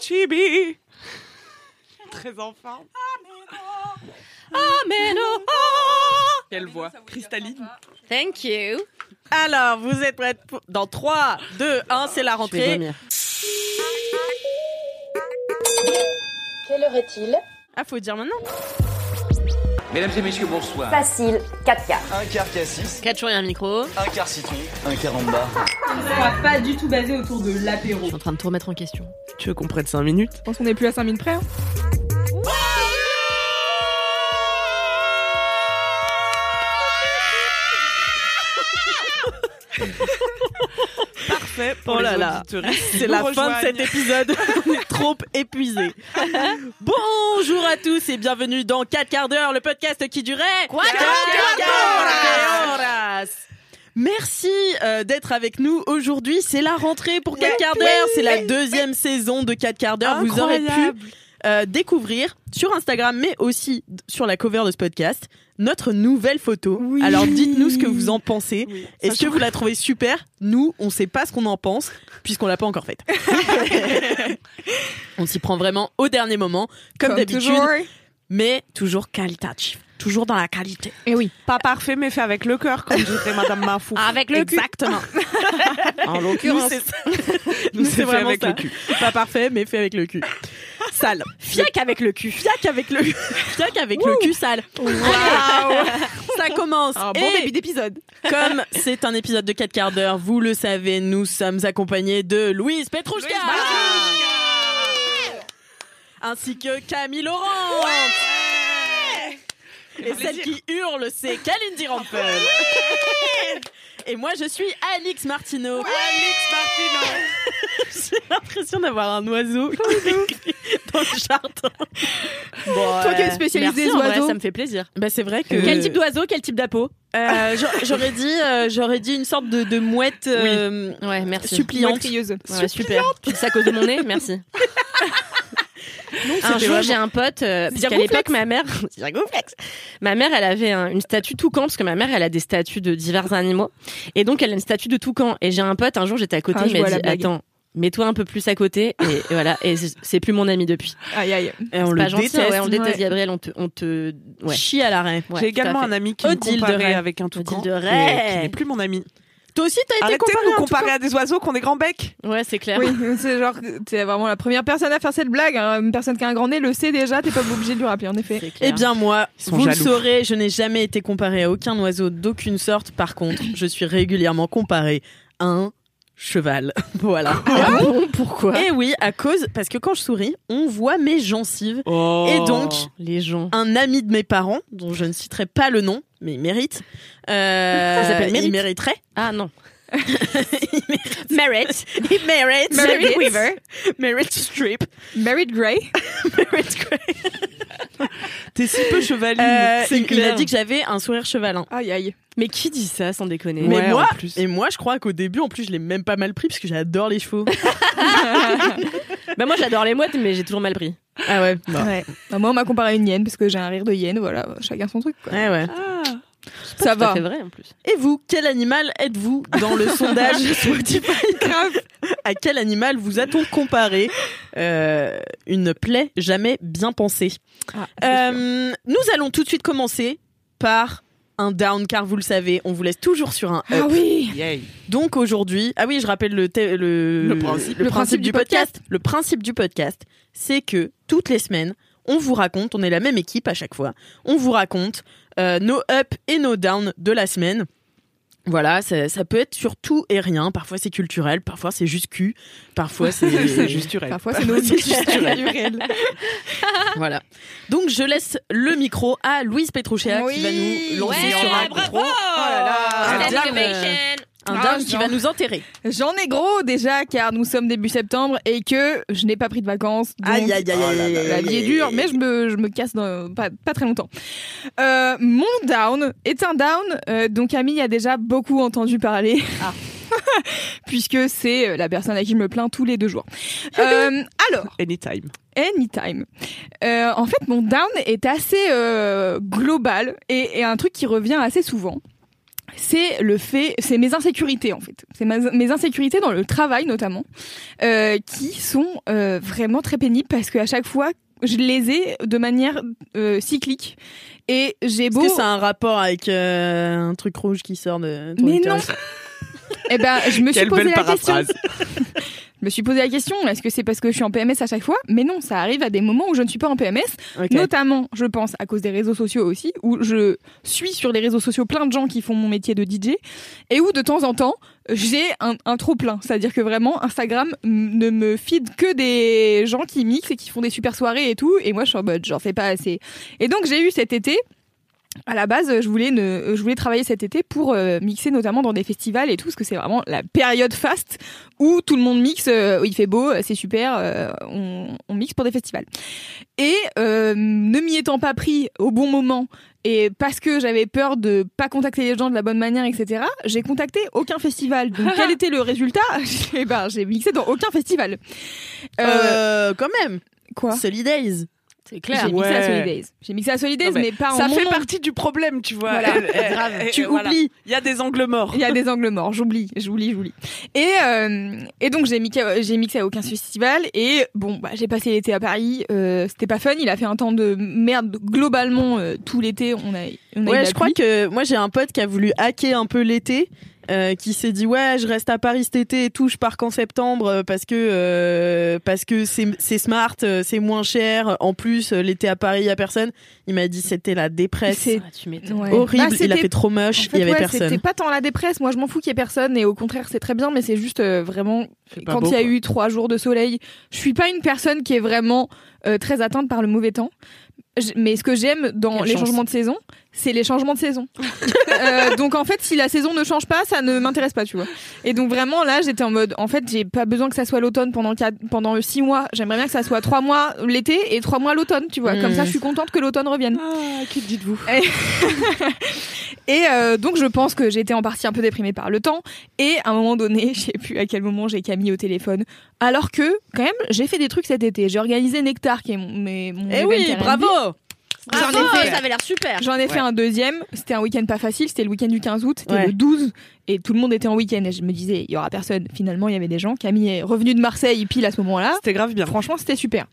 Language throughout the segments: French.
Chibi Très enfant. Ameno. Quelle voix cristalline. Thank you. Alors, vous êtes prêtes pour- Dans 3, 2, 1, c'est la Je vais rentrée. Quelle heure est-il? Ah, faut dire maintenant. Mesdames et messieurs, bonsoir. Facile, 4 quarts. Un quart cassis, Quatre jours et un micro. Je un quart citron, un quart en bas. pas du tout basé autour de l'apéro. suis en train de tout remettre en question. Tu veux qu'on prenne 5 minutes? Je pense qu'on est plus à 5 minutes près. hein. Pour Oh les là là. auditeuristes. C'est la fin de cet épisode. On est trop épuisés. Bonjour à tous et bienvenue dans 4 quarts d'heure, le podcast qui durait Cuatro Cuatro horas. Merci euh, d'être avec nous aujourd'hui. C'est la rentrée pour 4 quarts d'heure. C'est la deuxième saison de 4 quarts d'heure. Vous aurez pu. Euh, découvrir sur Instagram, mais aussi sur la cover de ce podcast, notre nouvelle photo. Oui. Alors dites-nous ce que vous en pensez. Oui. Est-ce que vous la trouvez super? Nous, on sait pas ce qu'on en pense, puisqu'on l'a pas encore faite. on s'y prend vraiment au dernier moment, comme, d'habitude, toujours. mais toujours qualitatif. Toujours dans la qualité. Et oui. Pas parfait, mais fait avec le cœur, comme dirait Madame Mafou. Avec le cul. Exactement. En Nous, l'occurrence. c'est ça. Nous, c'est fait vraiment avec ça. le cul. Pas parfait, mais fait avec le cul. Sale. Fiac avec le cul. Fiac avec le, fiac avec le cul sale. Ça commence. Un bon Et début d'épisode. Comme c'est un épisode de 4 quarts d'heure, vous le savez, nous sommes accompagnés de Louise Petrouchka ainsi que Camille Laurent et celle qui hurle, c'est Kalindi Rampel. Et moi, je suis Alix Martineau. Alix Martineau. J'ai l'impression d'avoir un oiseau dans le jardin. Bon, Toi qui es euh, spécialiste Merci, des en vrai, oiseaux. ça me fait plaisir. bah c'est vrai que Quel type d'oiseau, quel type d'apeau Euh, j'a- j'aurais dit euh, j'aurais dit une sorte de, de mouette euh, Ouais, merci. suppliante. Ouais, super. Tu dis ça à cause de mon nez? Merci. Un jour, vraiment- j'ai un pote, euh, parce qu'à l'époque, ma mère, ma mère, elle avait un- une statue toucan, parce que ma mère, elle a des statues de divers animaux. Et donc, elle a une statue de toucan. Et j'ai un pote, un jour, j'étais à côté, Ah, il m'a dit, attends, mets-toi un peu plus à côté. Et, et voilà. Et c'est plus mon ami depuis. Aïe aïe. Et on le pas gentil, déteste. ouais, on le déteste, ouais. Gabriel, on te, on te, ouais. Chie à l'arrêt. Ouais, J'ai également un ami qui me comparait Ray. avec un toucan. Odile de et Ray. Qui n'est plus mon ami. Toi aussi, t'as été Arrêtez comparé de à nous comparer à des oiseaux qui ont des grands becs. Ouais, c'est clair. Oui, c'est genre, t'es vraiment la première personne à faire cette blague. hein. Une personne qui a un grand nez le sait déjà, t'es pas obligé de lui rappeler, en effet. Eh bien moi, vous le saurez, je n'ai jamais été comparé à aucun oiseau d'aucune sorte. Par contre, je suis régulièrement comparé à un cheval. voilà. Ah bon, pourquoi? Et oui, à cause parce que quand je souris, on voit mes gencives. Oh. Et donc, Les gens. un ami de mes parents, dont je ne citerai pas le nom, mais il mérite. Euh, Il s'appelle Mérite Il mériterait. Ah non. il mérite. Merit. Il mérite. Meredith Weaver. Merit Streep. Married Grey. Merit Grey. T'es si peu chevaline. Euh, c'est il, il a dit que j'avais un sourire chevalin. Aïe aïe. Mais qui dit ça sans déconner? Mais Ouais, moi, en plus. et moi, je crois qu'au début, en plus, je l'ai même pas mal pris parce que j'adore les chevaux. Bah moi j'adore les mouettes mais j'ai toujours mal pris. Ah ouais. Ouais. Bah, moi, on m'a comparé à une hyène parce que j'ai un rire de hyène. Voilà, chacun son truc. Quoi. Ouais, ouais. Ah. Ça Tout à va. fait vrai en plus. Et vous, quel animal êtes-vous dans le sondage Spotify À quel animal vous a-t-on comparé Euh, Une plaie jamais bien pensée. Ah, c'est. Euh, nous allons tout de suite commencer par un down, car vous le savez, on vous laisse toujours sur un up. Ah oui. Yay. Donc aujourd'hui, ah oui, je rappelle le, thé- le, Le principe. le principe du podcast. Le principe du podcast, c'est que toutes les semaines, on vous raconte, on est la même équipe à chaque fois, on vous raconte euh, nos up et nos down de la semaine. Voilà, ça, ça peut être sur tout et rien. Parfois c'est culturel, parfois c'est juste cul, parfois c'est juste. Parfois, c'est juste voilà. Donc je laisse le micro à Louise Petrouchéa qui va nous lancer Ouais, sur un bravo. Oh là là, un Ah, down qui va nous enterrer. J'en ai gros déjà car nous sommes début septembre et que je n'ai pas pris de vacances. Donc, Aïe, aïe, aïe, aïe, aïe, la vie est dure, mais je me, je me casse dans pas, pas très longtemps. Euh, mon down est un down euh, dont Camille a déjà beaucoup entendu parler. Ah. Puisque c'est euh, la personne à qui je me plains tous les deux jours. Euh, alors, Anytime. Anytime. Euh, en fait, mon down est assez euh, global et, et un truc qui revient assez souvent. C'est le fait, c'est mes insécurités en fait. C'est mes insécurités dans le travail notamment, euh, qui sont euh, vraiment très pénibles parce qu'à chaque fois, je les ai de manière euh, cyclique. Et j'ai Est-ce beau. que ça a un rapport avec euh, un truc rouge qui sort de ton Mais non. Eh ben, je me suis Quelle posé belle la question. Je me suis posé la question, est-ce que c'est parce que je suis en PMS à chaque fois? Mais non, ça arrive à des moments où je ne suis pas en PMS, notamment, je pense, à cause des réseaux sociaux aussi, où je suis sur les réseaux sociaux plein de gens qui font mon métier de DJ, et où de temps en temps, j'ai un, un trop plein. C'est-à-dire que vraiment, Instagram ne me feed que des gens qui mixent et qui font des super soirées et tout, et moi je suis en mode, j'en fais pas assez. Et donc j'ai eu cet été à la base, je voulais, ne, je voulais travailler cet été pour euh, mixer notamment dans des festivals et tout, parce que c'est vraiment la période faste où tout le monde mixe, euh, où il fait beau, c'est super, euh, on, on mixe pour des festivals. Et euh, ne m'y étant pas pris au bon moment, et parce que j'avais peur de pas contacter les gens de la bonne manière, etc., j'ai contacté aucun festival. Donc quel était le résultat? Eh ben, j'ai mixé dans aucun festival. Quand même. quoi? Solidays. C'est J'ai mixé à Solidays. J'ai mixé à Solidays, Non, mais, pas en ça fait nom. partie du problème, tu vois. Voilà. Elle- elle- Grave. elle- Tu voilà. oublies. Il y a des angles morts. Il y a des angles morts, j'oublie, j'oublie, j'oublie. Et, euh, et donc j'ai mixé, j'ai mixé à aucun festival et bon, bah, j'ai passé l'été à Paris, euh, c'était pas fun, il a fait un temps de merde globalement euh, tout l'été, on a, on a eu de Ouais, la je crois que moi j'ai un pote qui a voulu hacker un peu l'été. Euh, qui s'est dit ouais je reste à Paris cet été et tout je pars qu'en septembre euh, parce que euh, parce que c'est c'est smart c'est moins cher en plus l'été à Paris il y a personne il m'a dit c'était la dépresse C'est- Ah, tu. Ouais. horrible Bah, il a fait trop En moche fait, il y avait ouais, personne C'était pas tant la dépresse, moi je m'en fous qu'il y ait personne et au contraire c'est très bien, mais c'est juste euh, vraiment quand il y a quoi. eu trois jours de soleil, je suis pas une personne qui est vraiment euh, très atteinte par le mauvais temps. Mais ce que j'aime dans les chance. changements de saison, c'est les changements de saison. Euh, donc en fait, si la saison ne change pas, ça ne m'intéresse pas, tu vois. Et donc vraiment là, j'étais en mode, en fait, j'ai pas besoin que ça soit l'automne pendant quatre, pendant six mois. J'aimerais bien que ça soit trois mois l'été et trois mois l'automne, tu vois. Comme Mm. ça, je suis contente que l'automne revienne. Ah, qui dites-vous? Et euh, donc je pense que j'étais en partie un peu déprimée par le temps. Et à un moment donné, je sais plus à quel moment j'ai Camille au téléphone. Alors que quand même, j'ai fait des trucs cet été. J'ai organisé Nectar, qui est mon, mes- mon eh oui bravo J'en ai Bravo, fait- ça avait l'air super. J'en ai fait un deuxième. C'était un week-end pas facile. C'était le week-end du 15 août. C'était Ouais. le 12. Et tout le monde était en week-end. Et je me disais, il y aura personne. Finalement, il y avait des gens. Camille est revenue de Marseille pile à ce moment-là. C'était grave bien. Franchement, c'était super.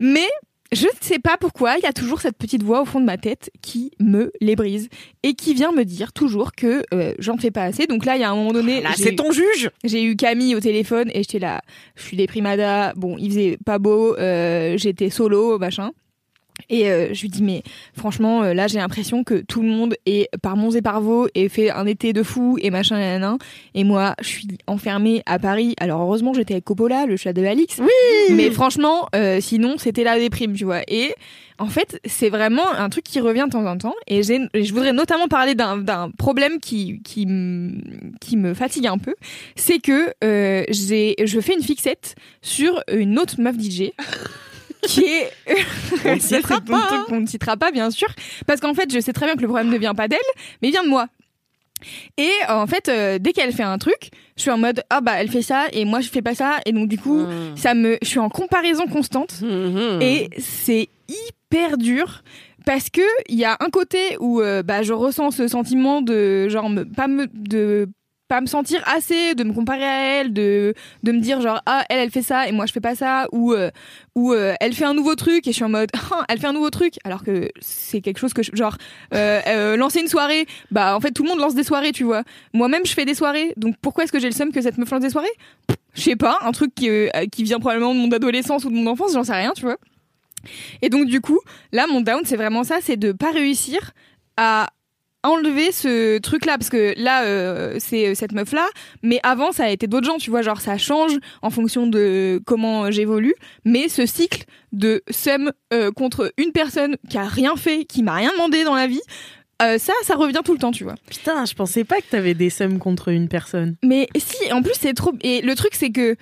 Mais je ne sais pas pourquoi, il y a toujours cette petite voix au fond de ma tête qui me les brise et qui vient me dire toujours que euh, j'en fais pas assez. Donc là, il y a un moment donné, Là, j'ai c'est ton juge. j'ai eu Camille au téléphone et j'étais là, je suis déprimada. Bon, il faisait pas beau, euh, j'étais solo, machin. Et euh, je lui dis mais franchement euh, là j'ai l'impression que tout le monde est par Mons et par Vaux et fait un été de fou et machin nanana. et moi je suis enfermée à Paris. Alors heureusement j'étais avec Coppola le chat de Alix. Oui. Mais franchement euh, sinon c'était la déprime tu vois. Et en fait c'est vraiment un truc qui revient de temps en temps. Et, et je voudrais notamment parler d'un problème qui qui me fatigue un peu. C'est que j'ai je fais une fixette sur une autre meuf DJ qui est On ne citera pas. qu'on ne citera pas bien sûr parce qu'en fait je sais très bien que le problème ne vient pas d'elle mais il vient de moi et euh, en fait euh, dès qu'elle fait un truc je suis en mode ah bah elle fait ça et moi je fais pas ça et donc du coup Mmh. ça me je suis en comparaison constante Mhm. et c'est hyper dur parce que il y a un côté où euh, bah je ressens ce sentiment de genre me, pas me de pas me sentir assez de me comparer à elle de de me dire genre ah elle elle fait ça et moi je fais pas ça ou euh, ou euh, elle fait un nouveau truc et je suis en mode Ah, elle fait un nouveau truc. Alors que c'est quelque chose que je, genre euh, lancer une soirée bah en fait tout le monde lance des soirées tu vois. Moi-même je fais des soirées. Donc pourquoi est-ce que j'ai le seum que cette meuf lance des soirées? Je sais pas un truc qui, qui vient probablement de mon adolescence ou de mon enfance j'en sais rien tu vois. Et donc du coup, là mon down c'est vraiment ça, c'est de pas réussir à enlever ce truc là parce que là euh, c'est cette meuf là mais avant ça a été d'autres gens tu vois genre ça change en fonction de comment j'évolue mais ce cycle de seum euh, contre une personne qui a rien fait qui m'a rien demandé dans la vie euh, ça, ça revient tout le temps, tu vois. Putain, je pensais pas que t'avais des sommes contre une personne. Mais si, en plus, c'est trop. Et le truc, c'est que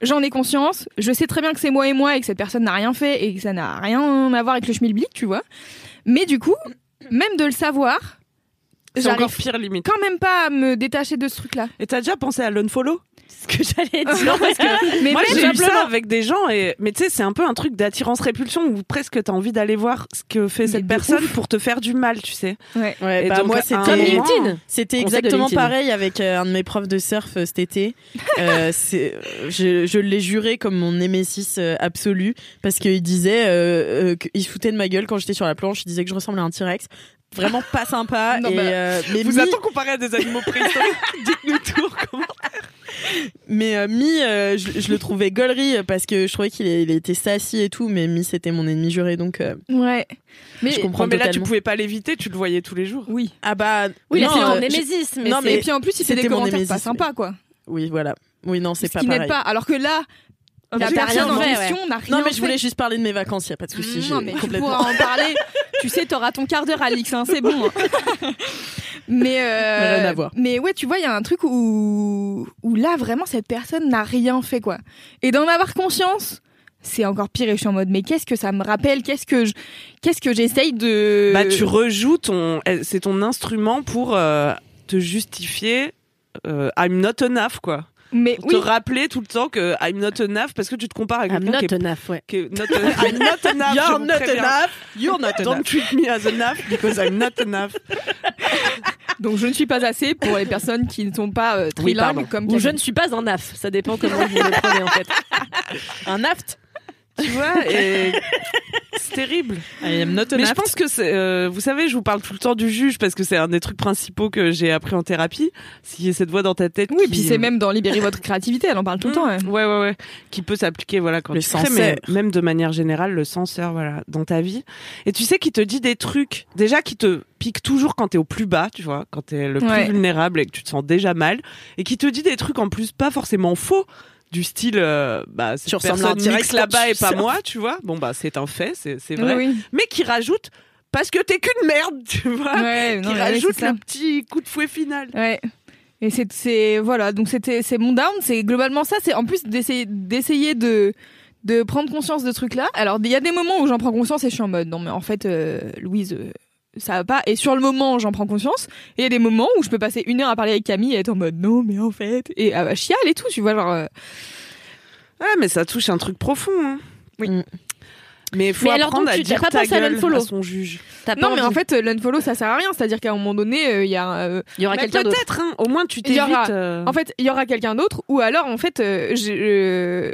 j'en ai conscience. Je sais très bien que c'est moi et moi et que cette personne n'a rien fait et que ça n'a rien à voir avec le schmilblick, tu vois. Mais du coup, même de le savoir, C'est encore pire limite. quand même pas à me détacher de ce truc-là. Et t'as déjà pensé à l'unfollow? Ce que j'allais dire. parce que Mais moi j'ai eu ça avec des gens et mais tu sais c'est un peu un truc d'attirance répulsion où presque t'as envie d'aller voir ce que fait cette personne ouf. pour te faire du mal tu sais Ouais. Ouais, Et bah donc, moi c'était Comme moment- LinkedIn. C'était exactement LinkedIn. pareil avec euh, un de mes profs de surf euh, cet été. Euh, c'est, je, je l'ai juré comme mon némésis euh, absolu parce qu'il disait euh, euh, qu'il se foutait de ma gueule quand j'étais sur la planche. Il disait que je ressemblais à un T-Rex. Vraiment pas sympa. Non, et, bah, euh, mais vous Mi- attend comparé à des animaux préhistoriques dites-nous tout comment Mais euh, Mi, euh, je, je le trouvais gaulerie parce que je trouvais qu'il il était sassy et tout, mais Mi c'était mon ennemi juré donc euh, Ouais. Mais, je comprends Ouais, mais là tu pouvais pas l'éviter tu le voyais tous les jours Oui. Ah bah Oui, c'est mon euh, némésis. Mais non, c'est- Et mais puis en plus, il fait des commentaires pas sympas, quoi. oui voilà. Oui non c'est Ce pas qui pareil. n'aide pas. Alors que là, personne rien en fait, question n'a rien Non mais je fait. voulais juste parler de mes vacances, y a pas de souci. Non, mais tu complètement. pourras en parler. tu sais, t'auras ton quart d'heure, Alix, hein, c'est bon. hein. mais, euh, Mais rien à voir. mais ouais, tu vois, il y a un truc où, où là, vraiment, cette personne n'a rien fait, quoi. Et d'en avoir conscience, c'est encore pire. Et je suis en mode, mais qu'est-ce que ça me rappelle? Qu'est-ce que je, qu'est-ce que j'essaye de. bah tu rejoues ton c'est ton instrument pour euh, te justifier euh, I'm not enough quoi Mais Pour oui. te rappeler tout le temps que I'm not enough parce que tu te compares à I'm quelqu'un qui not est enough, ouais. qui est not enough. I'm not enough. You're not enough. You're not Don't enough. treat me as enough because I'm not enough. Donc je ne suis pas assez pour les personnes qui ne sont pas euh, Oui, trilingues comme Ou je ne suis pas un naf. Ça dépend comment vous le prenez, en fait. Un aft. Tu vois, et c'est terrible. I am not Mais je pense que c'est, euh, vous savez, je vous parle tout le temps du juge parce que c'est un des trucs principaux que j'ai appris en thérapie. S'il y a cette voix dans ta tête. Oui, qui- puis c'est même dans Libérer votre créativité, elle en parle tout le temps. hein. Ouais, ouais, ouais. Qui peut s'appliquer, voilà, quand Le tu crées, mais même de manière générale, le censeur, voilà, dans ta vie. Et tu sais, qui te dit des trucs, déjà, qui te pique toujours quand t'es au plus bas, tu vois, quand t'es le plus Ouais. vulnérable et que tu te sens déjà mal. Et qui te dit des trucs en plus pas forcément faux. Du style, euh, bah, cette Tu personne mixe là-bas et pas moi, tu vois. Bon, bah, c'est un fait, c'est, vrai. Oui. Mais qui rajoute, parce que t'es qu'une merde, tu vois. Ouais, qui non, rajoute le petit coup de fouet final. Ouais. Et c'est, c'est voilà, donc c'était, c'est mon down, c'est globalement ça. C'est en plus d'essayer, d'essayer de, de prendre conscience de ce truc-là. Alors il y a des moments où j'en prends conscience et je suis en mode non mais en fait euh, Louise, euh, ça va pas. Et sur le moment j'en prends conscience. Et il y a des moments où je peux passer une heure à parler avec Camille et être en mode non mais en fait et ah bah, chiale et tout, tu vois genre. euh, Ouais, mais ça touche un truc profond. Hein. Oui. Mm. Mais faut Mais alors, apprendre donc, à tu- dire pas ta pensé à gueule l'unfollow à son juge. T'as pas Non mais en fait euh, l'unfollow ça sert à rien. C'est-à-dire qu'à un moment donné euh, il y a euh, il y aura quelqu'un d'autre. peut-être, hein. au moins tu t'évites. aura- euh, En fait, il y aura quelqu'un d'autre, ou alors, en fait, euh, je, euh,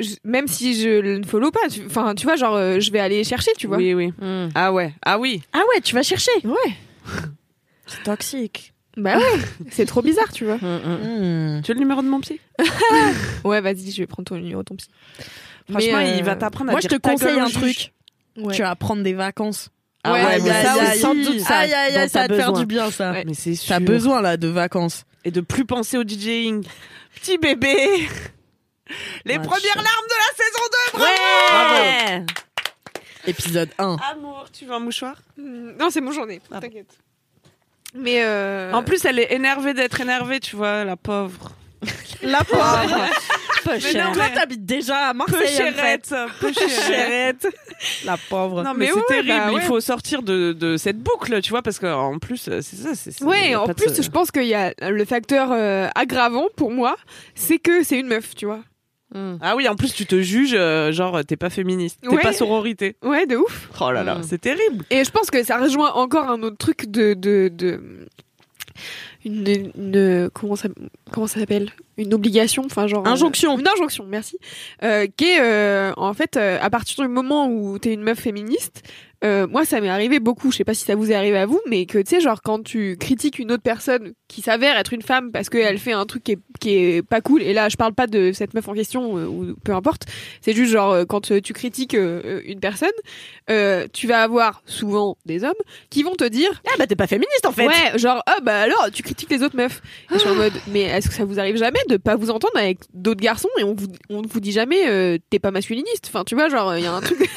je- même si je ne follow pas, tu- enfin, tu vois, genre, euh, je vais aller chercher, tu vois. Oui, oui. Hmm. Ah ouais, ah oui. Ah ouais, tu vas chercher. Ouais. C'est toxique. Bah ouais, c'est trop bizarre, tu vois. Hmm, hmm. Tu veux le numéro de mon psy? Ouais, vas-y, je vais prendre ton numéro, ton psy. Franchement, euh, il va t'apprendre à Moi, je te conseille un juge. truc. Ouais. Tu vas prendre des vacances. Ah Ouais, ouais, mais ça ça aussi, sans doute, ça, Aïe, aïe, dont aïe, ça va te faire du bien, ça. Ouais. Mais c'est T'as besoin, là, de vacances. Et de plus penser au DJing. Petit bébé. Les premières je- larmes de la saison 2, bravo Ouais. Épisode 1. Amour, tu veux un mouchoir? Non, c'est mon journée, t'inquiète. Mais euh... En plus, elle est énervée d'être énervée, tu vois, la pauvre. La pauvre. Peu Mais cher. non, Toi, mais- t'habites déjà à Peu Marseille, en fait. chérette, peu chérette. Chérette. La pauvre. Non mais, Mais c'est ouais, terrible, bah ouais. il faut sortir de, de cette boucle, tu vois, parce qu'en plus, euh, c'est ça. c'est- Ouais, a en de- plus, je pense qu'il y a le facteur euh, aggravant pour moi, c'est que c'est une meuf, tu vois. Hmm. Ah oui, en plus, tu te juges, euh, genre, t'es pas féministe, t'es Ouais. pas sororité. Ouais, de ouf. Oh là là, Mm. c'est terrible. Et je pense que ça rejoint encore un autre truc de de, de une, une- comment ça comment ça s'appelle? Une obligation enfin genre euh, Injonction. une injonction merci euh, qui est euh, en fait euh, à partir du moment où t'es une meuf féministe euh, moi ça m'est arrivé beaucoup je sais pas si ça vous est arrivé à vous mais que tu sais genre quand tu critiques une autre personne qui s'avère être une femme parce qu'elle fait un truc qui est, qui est pas cool et là je parle pas de cette meuf en question ou peu importe c'est juste genre quand tu critiques une personne euh, tu vas avoir souvent des hommes qui vont te dire Ah bah t'es pas féministe en fait. Ouais, genre, ah bah alors, tu critiques les autres meufs. Et je suis en mode, mais est-ce que ça vous arrive jamais de pas vous entendre avec d'autres garçons et on vous, on vous dit jamais, euh, t'es pas masculiniste Enfin, tu vois, genre, il y a un truc.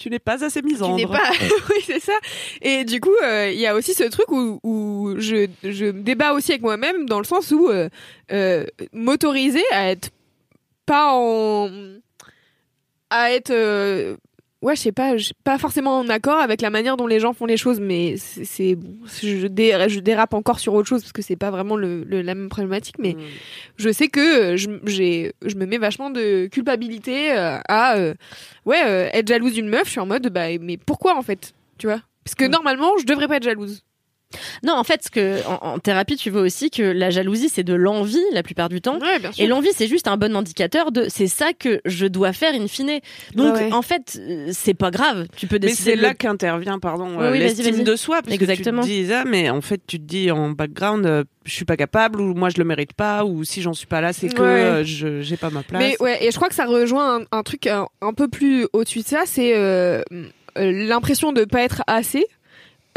Tu n'es pas assez Tu n'es misandre. pas. oui, c'est ça. Et du coup, euh, il y a aussi ce truc où, où je, je débat aussi avec moi-même dans le sens où euh, euh, m'autoriser à être pas en. à être. Ouais, je sais pas, je- pas forcément en accord avec la manière dont les gens font les choses, mais c'est. bon, je, dé- je dérape encore sur autre chose parce que c'est pas vraiment le, le- la même problématique, mais Mm. je sais que euh, je, je me mets vachement de culpabilité euh, à euh, ouais euh, être jalouse d'une meuf. Je suis en mode bah mais pourquoi en fait, tu vois? Parce que normalement je devrais pas être jalouse. Non, en fait, ce que en, en thérapie, tu vois aussi que la jalousie, c'est de l'envie la plupart du temps. Ouais, bien sûr. Et l'envie, c'est juste un bon indicateur de c'est ça que je dois faire in fine. Donc, Ouais, ouais. en fait, euh, c'est pas grave. Tu peux Mais décider c'est de là qu'intervient, pardon, Oui, euh, oui, vas-y, l'estime de soi. Parce Exactement. que tu te dis ça, mais en fait, tu te dis en background, euh, je suis pas capable, ou moi je le mérite pas, ou si j'en suis pas là, c'est que Ouais. euh, je j'ai pas ma place. Mais ouais, et je crois que ça rejoint un, un truc un, un peu plus au-dessus de ça, c'est euh, euh, l'impression de pas être assez.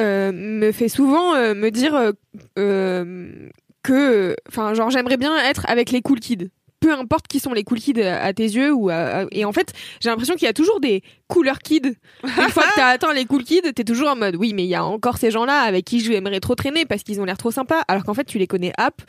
Euh, me fait souvent euh, me dire euh, que, enfin, genre j'aimerais bien être avec les cool kids. Peu importe qui sont les cool kids à, tes yeux ou à- et en fait j'ai l'impression qu'il y a toujours des couleurs kids. Une fois que t'as atteint les cool kids, t'es toujours en mode oui mais il y a encore ces gens-là avec qui j'aimerais trop traîner parce qu'ils ont l'air trop sympas alors qu'en fait tu les connais app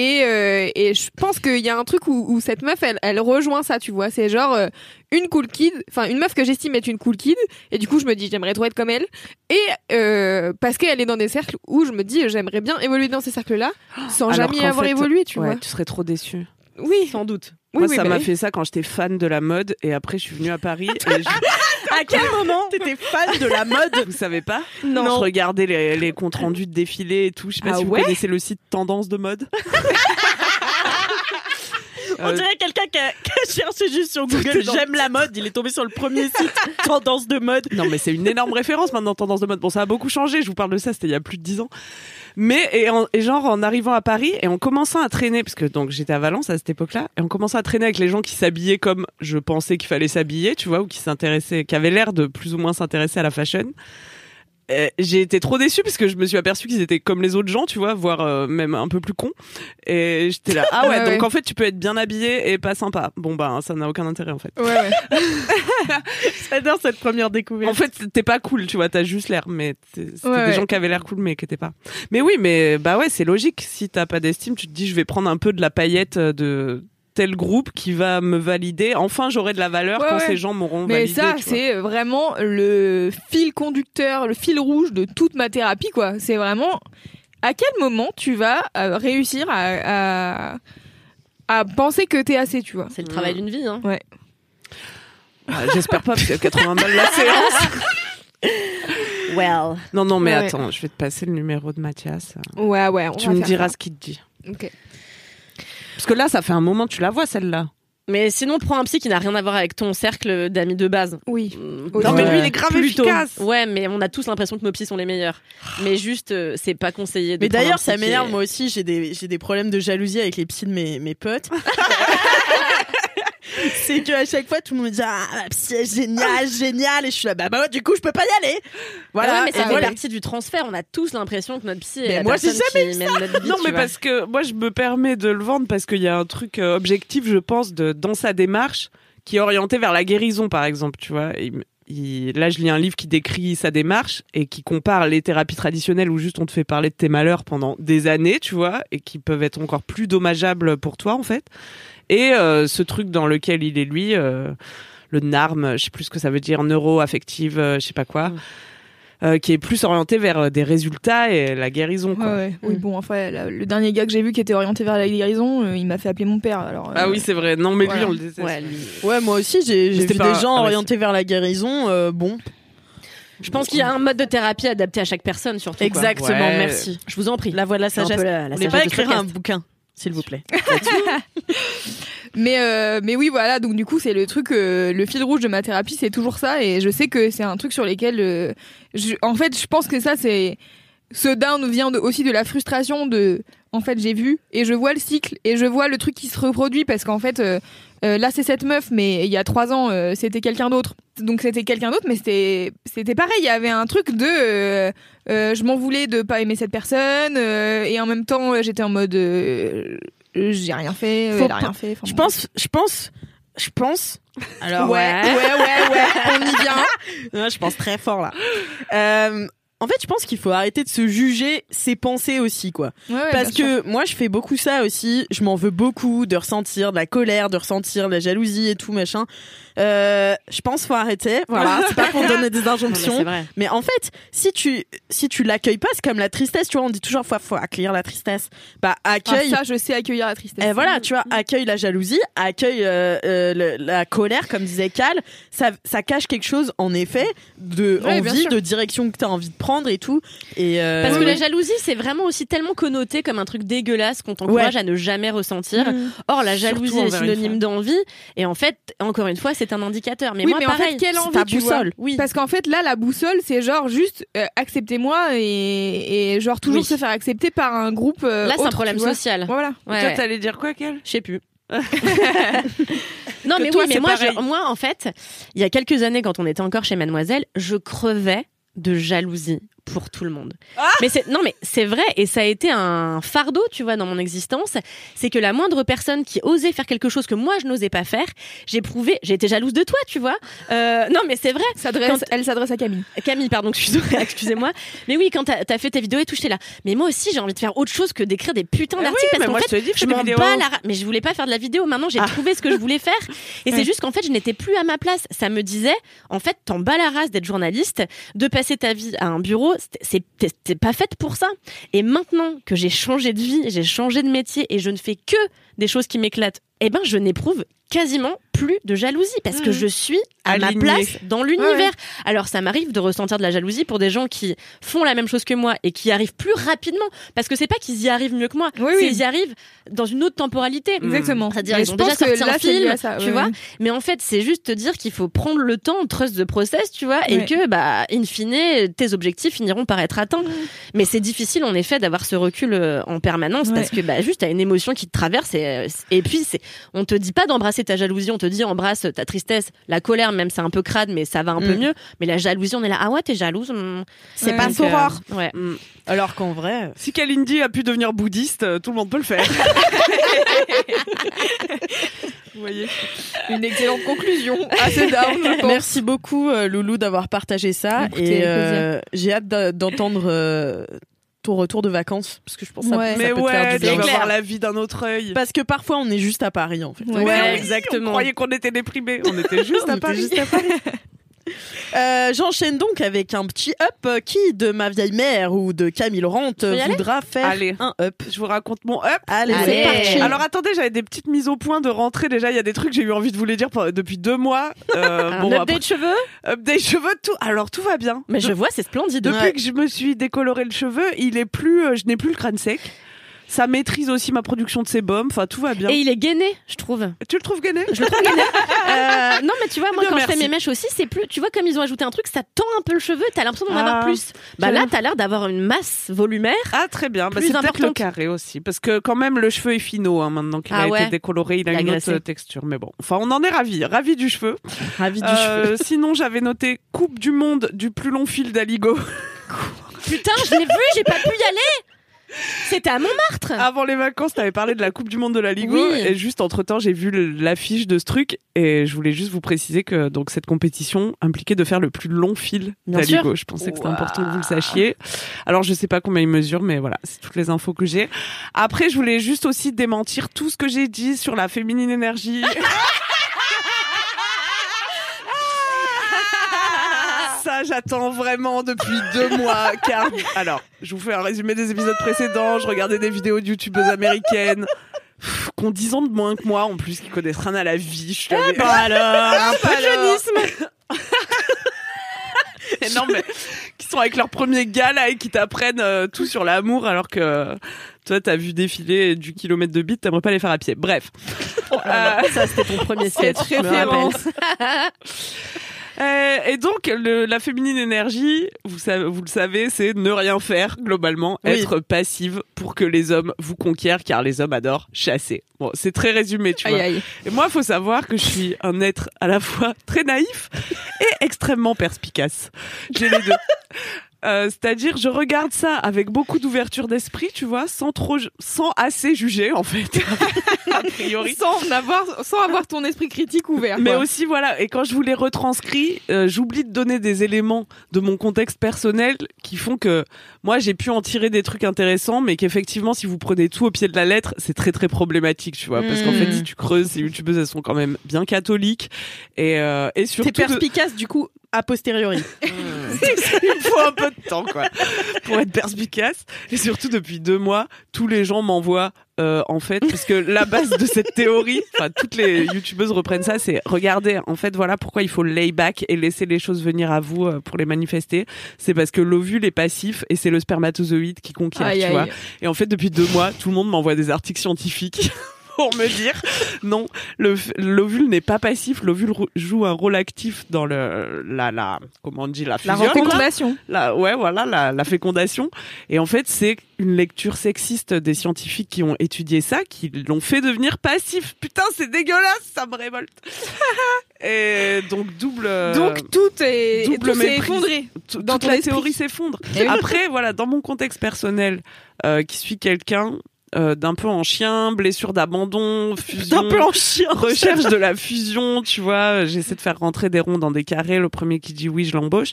et, euh, et je pense qu'il y a un truc où, où cette meuf, elle, elle rejoint ça, tu vois. C'est genre euh, une cool kid, enfin une meuf que j'estime être une cool kid, et du coup je me dis j'aimerais trop être comme elle. Et euh, parce qu'elle est dans des cercles où je me dis j'aimerais bien évoluer dans ces cercles-là sans Alors jamais qu'en avoir fait, évolué, tu ouais, vois. tu serais trop déçu. Oui, sans doute. Oui, Moi, oui, ça bah m'a oui. fait ça quand j'étais fan de la mode, et après je suis venue à Paris. et je- À quel moment T'étais fan de la mode Vous savez pas Non. Je regardais les, les comptes rendus de défilés et tout. Je sais pas Ah si vous connaissez le site Tendance de mode. On Euh, dirait quelqu'un qui a, qui a cherché juste sur Google j'aime la mode, il est tombé sur le premier site tendance de mode. Non, mais c'est une énorme référence maintenant, Tendance de mode. Bon, ça a beaucoup changé. Je vous parle de ça, c'était il y a plus de dix ans. Mais, et, en- et genre, en arrivant à Paris et en commençant à traîner, parce que donc j'étais à Valence à cette époque-là, et en commençant à traîner avec les gens qui s'habillaient comme je pensais qu'il fallait s'habiller, tu vois, ou qui s'intéressaient, qui avaient l'air de plus ou moins s'intéresser à la fashion. Euh, j'ai été trop déçue parce que je me suis aperçue qu'ils étaient comme les autres gens, tu vois, voire euh, même un peu plus cons. Et j'étais là, ah ouais, Ouais, donc en fait tu peux être bien habillé et pas sympa. Bon bah ça n'a aucun intérêt en fait. Ouais, ouais. J'adore cette première découverte. En fait, t'es pas cool, tu vois, t'as juste l'air, mais c'était Ouais, des gens qui avaient l'air cool, mais qui étaient pas. Mais oui, mais bah ouais, c'est logique. Si t'as pas d'estime, tu te dis, je vais prendre un peu de la paillette de tel groupe qui va me valider. Enfin, j'aurai de la valeur Ouais, quand ouais. ces gens m'auront Mais validé. ça, tu vois. c'est vraiment le fil conducteur, le fil rouge de toute ma thérapie, quoi. C'est vraiment à quel moment tu vas euh, réussir à, à, à penser que t'es assez, tu vois. C'est le travail d'une vie. Hein. Ah, J'espère pas, parce que 80 balles la séance. Well. Non, non, mais Ouais. attends, je vais te passer le numéro de Mathias. Ouais, ouais. On tu va me faire diras ça. ce qu'il te dit. Ok. Parce que là, ça fait un moment, tu la vois, celle-là. Mais sinon, prends un psy qui n'a rien à voir avec ton cercle d'amis de base. Oui. Mm, Oui. Non, mais lui, il est grave Plutôt. efficace. Ouais, mais on a tous l'impression que nos psys sont les meilleurs. Mais juste, euh, c'est pas conseillé. de Mais d'ailleurs, ça m'énerve. est- Moi aussi, j'ai des, j'ai des problèmes de jalousie avec les psys de mes, mes potes. c'est que à chaque fois, tout le monde me dit Ah, la psy est géniale, géniale. Et je suis là, bah, bah ouais, du coup, je peux pas y aller. Voilà, Voilà. mais ça fait voilà. partie du transfert. On a tous l'impression que notre psy est Mais la moi, j'ai personne jamais qui mène notre vie. Non, mais vois. parce que moi, je me permets de le vendre parce qu'il y a un truc euh, objectif, je pense, de, dans sa démarche qui est orienté vers la guérison, par exemple, tu vois. Il- là, je lis un livre qui décrit sa démarche et qui compare les thérapies traditionnelles où juste on te fait parler de tes malheurs pendant des années, tu vois, et qui peuvent être encore plus dommageables pour toi, en fait. Et euh, ce truc dans lequel il est lui, euh, le NARM, je sais plus ce que ça veut dire, neuro-affective, euh, je sais pas quoi, euh, qui est plus orienté vers des résultats et la guérison, Ouais. Oui, Mm. bon, enfin, la- le dernier gars que j'ai vu qui était orienté vers la guérison, euh, il m'a fait appeler mon père. Alors, Ah oui, c'est vrai. Non, mais voilà. lui, on le déteste. Ouais, lui. Ouais, moi aussi, j'ai, vu pas- des gens ah orientés vers la guérison. euh, bon, Je pense qu'il y a un mode de thérapie adapté à chaque personne, surtout. quoi. exactement. Ouais. Merci. Je vous en prie. La voix de la sagesse. la- la voulez sagesse pas écrire un bouquin, s'il vous plaît. Mais euh, mais oui voilà donc du coup c'est le truc euh, le fil rouge de ma thérapie c'est toujours ça et je sais que c'est un truc sur lesquels euh, en fait je pense que ça c'est ce down vient aussi de la frustration de en fait j'ai vu et je vois le cycle et je vois le truc qui se reproduit parce qu'en fait euh, là c'est cette meuf mais il y a trois ans euh, c'était quelqu'un d'autre donc c'était quelqu'un d'autre mais c'était c'était pareil il y avait un truc de euh, euh, je m'en voulais de pas aimer cette personne euh, et en même temps j'étais en mode euh, j'ai rien fait elle a rien fait Enfin, Je bon. pense, je pense, je pense. Alors Ouais. ouais, ouais, ouais, ouais, on y vient. Je pense très fort là. En fait, je pense qu'il faut arrêter de se juger ses pensées aussi, quoi. Ouais, ouais, Parce sûr. que moi, je fais beaucoup ça aussi. Je m'en veux beaucoup de ressentir de la colère, de ressentir de la jalousie et tout machin. Euh, je pense faut arrêter. Voilà, c'est pas pour donner des Non, mais injonctions. Mais en fait, si tu si tu l'accueilles pas, c'est comme la tristesse. Tu vois, on dit toujours faut, faut accueillir la tristesse. Bah Ah, accueille. ça, je sais accueillir la tristesse. Et voilà, tu vois, accueille la jalousie, accueille euh, euh, le- la colère, comme disait Cal. Ça, ça cache quelque chose, en effet, de Ouais, envie, de direction que tu as envie de prendre et tout. Et euh, Parce que la jalousie, c'est vraiment aussi tellement connoté comme un truc dégueulasse qu'on t'encourage à ne jamais ressentir. Mm. Or, la Surtout jalousie est synonyme d'envie. Et en fait, encore une fois, c'est un indicateur. Mais oui, moi, mais en pareil, fait, quelle envie ta boussole. Oui. Parce qu'en fait, là, la boussole, c'est genre juste euh, acceptez-moi et, et genre toujours Oui. se faire accepter par un groupe. euh, Là, c'est un problème social. Voilà. Ouais, Toi, t'allais dire quoi, Kel? Je sais plus. non, mais toi, oui, mais moi, je- moi, en fait, il y a quelques années, quand on était encore chez Mademoiselle, je crevais de jalousie pour tout le monde. mais c'est non mais c'est vrai et ça a été un fardeau tu vois dans mon existence, c'est que la moindre personne qui osait faire quelque chose que moi je n'osais pas faire, j'ai prouvé, j'ai été jalouse de toi, tu vois. Euh, non mais c'est vrai. Quand- Elle s'adresse à Camille. Camille, pardon, excusez- excusez-moi. Mais oui, quand t'as as fait tes vidéos et tout, j'étais là. Mais moi aussi, j'ai envie de faire autre chose que d'écrire des putains Ah d'articles oui, mais parce qu'en fait, je te dis, fais je des m'en bats la Mais je voulais pas faire de la vidéo. Maintenant, j'ai Ah. trouvé ce que je voulais faire. Et c'est juste qu'en fait, je n'étais plus à ma place. Ça me disait, en fait, t'en bats la race d'être journaliste, de passer ta vie à un bureau. C'est- pas faite pour ça. Et maintenant que j'ai changé de vie, j'ai changé de métier et je ne fais que des choses qui m'éclatent, eh ben, je n'éprouve quasiment plus de jalousie parce que Mhm. je suis à ma place dans l'univers. Ouais, ouais. Alors ça m'arrive de ressentir de la jalousie pour des gens qui font la même chose que moi et qui arrivent plus rapidement parce que c'est pas qu'ils y arrivent mieux que moi, Oui, c'est oui. qu'ils y arrivent dans une autre temporalité. Exactement. C'est-à-dire ils ont déjà sorti là, un film, ça, tu ouais, vois. Mais en fait, c'est juste te dire qu'il faut prendre le temps, trust the process, tu vois, et que bah in fine tes objectifs finiront par être atteints. Mais c'est difficile en effet d'avoir ce recul euh, en permanence parce que bah juste t'as une émotion qui te traverse et, et puis c'est on te dit pas d'embrasser ta jalousie, on te dit embrasse ta tristesse, la colère même c'est un peu crade mais ça va un peu Mm. mieux. Mais la jalousie on est là ah ouais t'es jalouse, hmm. c'est pas Donc, fort. euh, ouais. Mm. Alors qu'en vrai, Si Kalindi a pu devenir bouddhiste, euh, tout le monde peut le faire. Vous voyez Une excellente conclusion. Assez down, merci beaucoup euh, Loulou d'avoir partagé ça. Écoutez, et euh, j'ai hâte de- d'entendre euh, ton retour de vacances parce que je pense que ça, Ouais. ça Mais peut te faire ouais, du bien. clair. voir la vie d'un autre œil. Parce que parfois on est juste à Paris en fait. Ouais. Exactement. On croyait qu'on était déprimés. On était juste On à était Paris. juste à Paris. Euh, J'enchaîne donc avec un petit up. Euh, Qui de ma vieille mère ou de Camille Laurent aller voudra faire Allez. un up Je vous raconte mon up. Allez, Allez. c'est parti. Alors attendez, j'avais des petites mises au point de rentrée déjà. Il y a des trucs j'ai eu envie de vous les dire pour- depuis deux mois. Euh, Un bon, update après- cheveux update cheveux, tout. Alors tout va bien. Mais De- je vois c'est splendide. Depuis Ouais. que je me suis décoloré le cheveu, il est plus, euh, je n'ai plus le crâne sec. Ça maîtrise aussi ma production de sébum. Enfin, tout va bien. Et il est gainé, je trouve. Tu le trouves gainé? Je le trouve gainé. Euh, non, mais tu vois, moi, Bien, quand je fais mes mèches aussi, c'est plus. Tu vois, comme ils ont ajouté un truc, ça tend un peu le cheveu. T'as l'impression d'en Ah, avoir plus. Bah là, t'as l'air d'avoir une masse volumère. Ah très bien, bah, c'est peut-être le carré aussi, parce que quand même le cheveu est finot hein, maintenant qu'il Ah a ouais. été décoloré, il a Il a une autre texture, mais bon, enfin on en est ravis, ravis du cheveu. Ravi du Euh, cheveu. sinon j'avais noté Coupe du Monde du plus long fil d'Aligo. Putain, je l'ai vu, j'ai pas pu y aller. C'était à Montmartre. Avant les vacances, t'avais parlé de la Coupe du Monde de l'Aligo, Oui. et juste entre temps j'ai vu l'affiche de ce truc, et je voulais juste vous préciser que donc cette compétition impliquait de faire le plus long fil Bien d'Aligo. sûr. Je pensais que c'était important que vous le sachiez. Alors je sais pas combien il mesure, mais voilà, c'est toutes les infos que j'ai. Après, je voulais juste aussi démentir tout ce que j'ai dit sur la féminine énergie. Ça, j'attends vraiment depuis deux mois. Car, alors, je vous fais un résumé des épisodes précédents. Je regardais des vidéos de youtubeuses américaines. Qui ont 10 ans de moins que moi, en plus, qui connaissent rien à la vie. Je t'avais- Bah alors, un peu de jeunisme. non, mais qui sont avec leur premier gars là et qui t'apprennent euh, tout sur l'amour alors que toi t'as vu défiler du kilomètre de bite, t'aimerais pas les faire à pied. Bref. Euh, Ça, c'était ton premier sketch. référence. Euh, et donc, le- la féminine énergie, vous, savez, vous le savez, c'est ne rien faire, globalement, Oui. être passive pour que les hommes vous conquièrent, car les hommes adorent chasser. Bon, c'est très résumé, tu Aïe, vois. aïe. Et moi, faut savoir que je suis un être à la fois très naïf et extrêmement perspicace. J'ai les deux. Euh, C'est-à-dire, je regarde ça avec beaucoup d'ouverture d'esprit, tu vois, sans trop, sans assez juger en fait, a priori. Sans avoir, sans avoir ton esprit critique ouvert. Mais quoi. aussi, voilà, et quand je vous les retranscris, euh, j'oublie de donner des éléments de mon contexte personnel qui font que moi, j'ai pu en tirer des trucs intéressants, mais qu'effectivement, si vous prenez tout au pied de la lettre, c'est très très problématique, tu vois. Parce qu'en fait, si tu creuses, ces youtubeuses, elles sont quand même bien catholiques. Et, euh, et surtout... T'es de- perspicace du coup a posteriori. Il faut un peu de temps, quoi, pour être perspicace. Et surtout, depuis deux mois, tous les gens m'envoient, euh, en fait, parce que la base de cette théorie, enfin, toutes les youtubeuses reprennent ça, c'est regardez, en fait, voilà pourquoi il faut le layback et laisser les choses venir à vous euh, pour les manifester. C'est parce que l'ovule est passif et c'est le spermatozoïde qui conquiert, Aïe, tu aïe. vois. Et en fait, depuis deux mois, tout le monde m'envoie des articles scientifiques. Pour me dire non, l'ovule n'est pas passif, l'ovule joue un rôle actif dans le la la comment on dit la La fusion, là fécondation. la, ouais, voilà, la, la fécondation. Et en fait, c'est une lecture sexiste des scientifiques qui ont étudié ça, qui l'ont fait devenir passif. Putain, c'est dégueulasse, ça me révolte. Et donc double. Donc tout est, double tout effondré. dans toute la esprit. théorie s'effondre. Après, voilà, dans mon contexte personnel, euh, qui suis quelqu'un euh, d'un peu en chien, blessure d'abandon, fusion, D'un peu en chien. recherche de la fusion, tu vois. J'essaie de faire rentrer des ronds dans des carrés. Le premier qui dit oui, je l'embauche.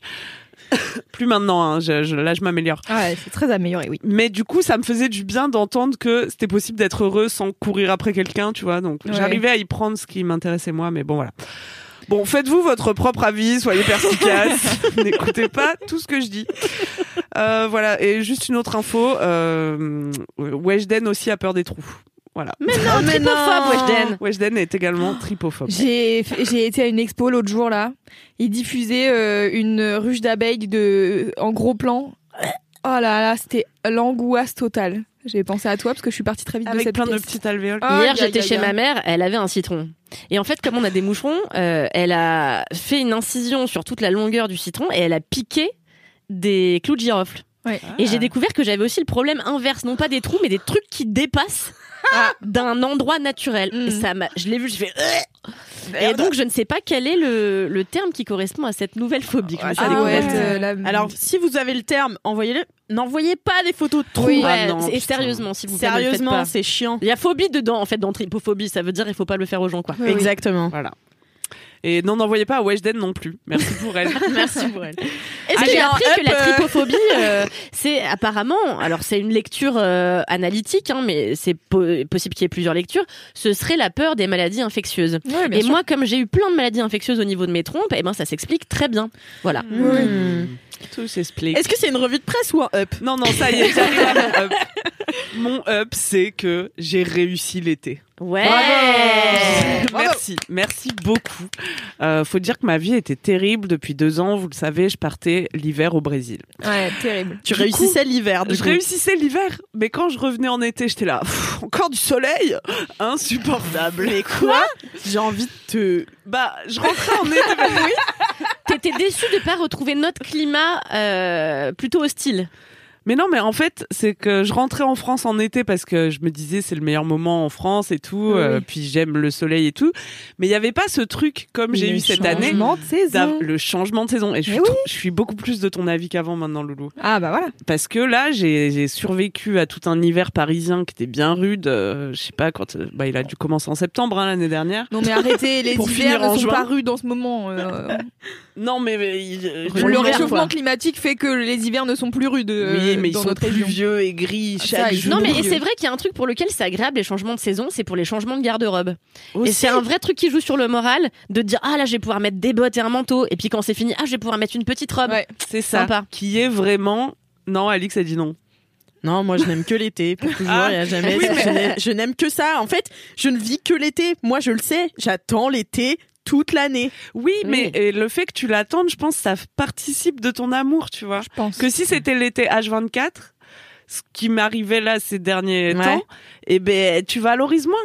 Plus maintenant, hein, je, je- là je m'améliore. Ouais, c'est très amélioré, oui. Mais du coup, ça me faisait du bien d'entendre que c'était possible d'être heureux sans courir après quelqu'un, tu vois. Donc Ouais. j'arrivais à y prendre ce qui m'intéressait moi, mais bon voilà. Bon, faites-vous votre propre avis, soyez perspicace, n'écoutez pas tout ce que je dis. Euh, voilà, et juste une autre info, euh, Weshden aussi a peur des trous. Voilà. Mais non, mais tripophobe, non. Weshden. Weshden est également tripophobe. J'ai j'ai été à une expo l'autre jour là. Ils diffusaient euh, une ruche d'abeilles de en gros plan. Oh là là, c'était l'angoisse totale. J'ai pensé à toi parce que je suis partie très vite de Avec cette plein de petites alvéoles. Ah, Hier, j'étais chez ma mère, elle avait un citron. Et en fait, comme on a des moucherons, euh, elle a fait une incision sur toute la longueur du citron et elle a piqué des clous de girofle. Ouais. Et j'ai découvert que j'avais aussi le problème inverse, non pas des trous, mais des trucs qui dépassent Ah. d'un endroit naturel. Mm. Et ça je l'ai vu, je fais. Et donc, je ne sais pas quel est le, le terme qui correspond à cette nouvelle phobie que Ah ouais, euh, la- Alors, si vous avez le terme, envoyez-le. N'envoyez pas des photos de trous. Oui, Ah non, et putain. sérieusement, si vous Sérieusement, c'est chiant. Il y a phobie dedans, en fait, dans tripophobie. Ça veut dire il faut pas le faire aux gens, quoi. Oui. Exactement. Voilà. Et non, n'envoyez pas à Weshden non plus. Merci pour elle. Merci pour elle. Est-ce Ah, que j'ai j'ai appris que la euh. tripophobie, euh, c'est apparemment, alors c'est une lecture euh, analytique, hein, mais c'est po- possible qu'il y ait plusieurs lectures, ce serait la peur des maladies infectieuses. Ouais, bien Et sûr. moi, comme j'ai eu plein de maladies infectieuses au niveau de mes trompes, eh ben ça s'explique très bien. Voilà. Hmm. Tout s'explique. Est-ce que c'est une revue de presse ou un up? Non, non, ça y est, j'arrive à mon up. Mon up, c'est que j'ai réussi l'été. Ouais. Merci, merci beaucoup. Euh, faut dire que ma vie était terrible depuis deux ans. Vous le savez, je partais l'hiver au Brésil. Ouais, terrible. Tu Du réussissais l'hiver. du Je coup. réussissais l'hiver, mais quand je revenais en été, j'étais là, Pff, encore du soleil, insupportable. Mais quoi J'ai envie de te. Bah, je rentrais en été. oui. T'étais déçu de pas retrouver notre climat euh, plutôt hostile. Mais non, mais en fait, c'est que je rentrais en France en été parce que je me disais c'est le meilleur moment en France et tout. Oui. euh, puis j'aime le soleil et tout. Mais il y avait pas ce truc comme j'ai Le eu cette année. changement de saison. Le changement de saison. Et je suis, oui. je beaucoup plus de ton avis qu'avant maintenant, Loulou. Ah bah voilà. Parce que là, j'ai survécu à tout un hiver parisien qui était bien rude. euh, je sais pas quand. euh, Bah, il a dû commencer en septembre hein, l'année dernière. Non mais arrêtez, les hivers ne sont juin. pas rudes en ce moment. euh. Non, mais, mais il- le réchauffement climatique fait que les hivers ne sont plus rudes euh, Oui, mais ils dans sont notre région. pluvieux et gris Ah, chaque jour. Non, mais c'est vrai qu'il y a un truc pour lequel c'est agréable les changements de saison, c'est pour les changements de garde-robe. Et c'est un vrai truc qui joue sur le moral de dire ah là je vais pouvoir mettre des bottes et un manteau et puis quand c'est fini ah je vais pouvoir mettre une petite robe. Ouais. C'est ça. Sympa. Qui est vraiment. Non, Alix a dit non. Non, moi je n'aime que l'été. Pour toujours, Ah. il y a jamais. Oui, mais- Je n'aime que ça. En fait, je ne vis que l'été. Moi, je le sais. J'attends l'été toute l'année. Oui, Oui. mais le fait que tu l'attendes, je pense, ça participe de ton amour, tu vois. Je pense. Que si c'était l'été H24, ce qui m'arrivait là ces derniers Ouais. temps, eh ben, tu valorises moins.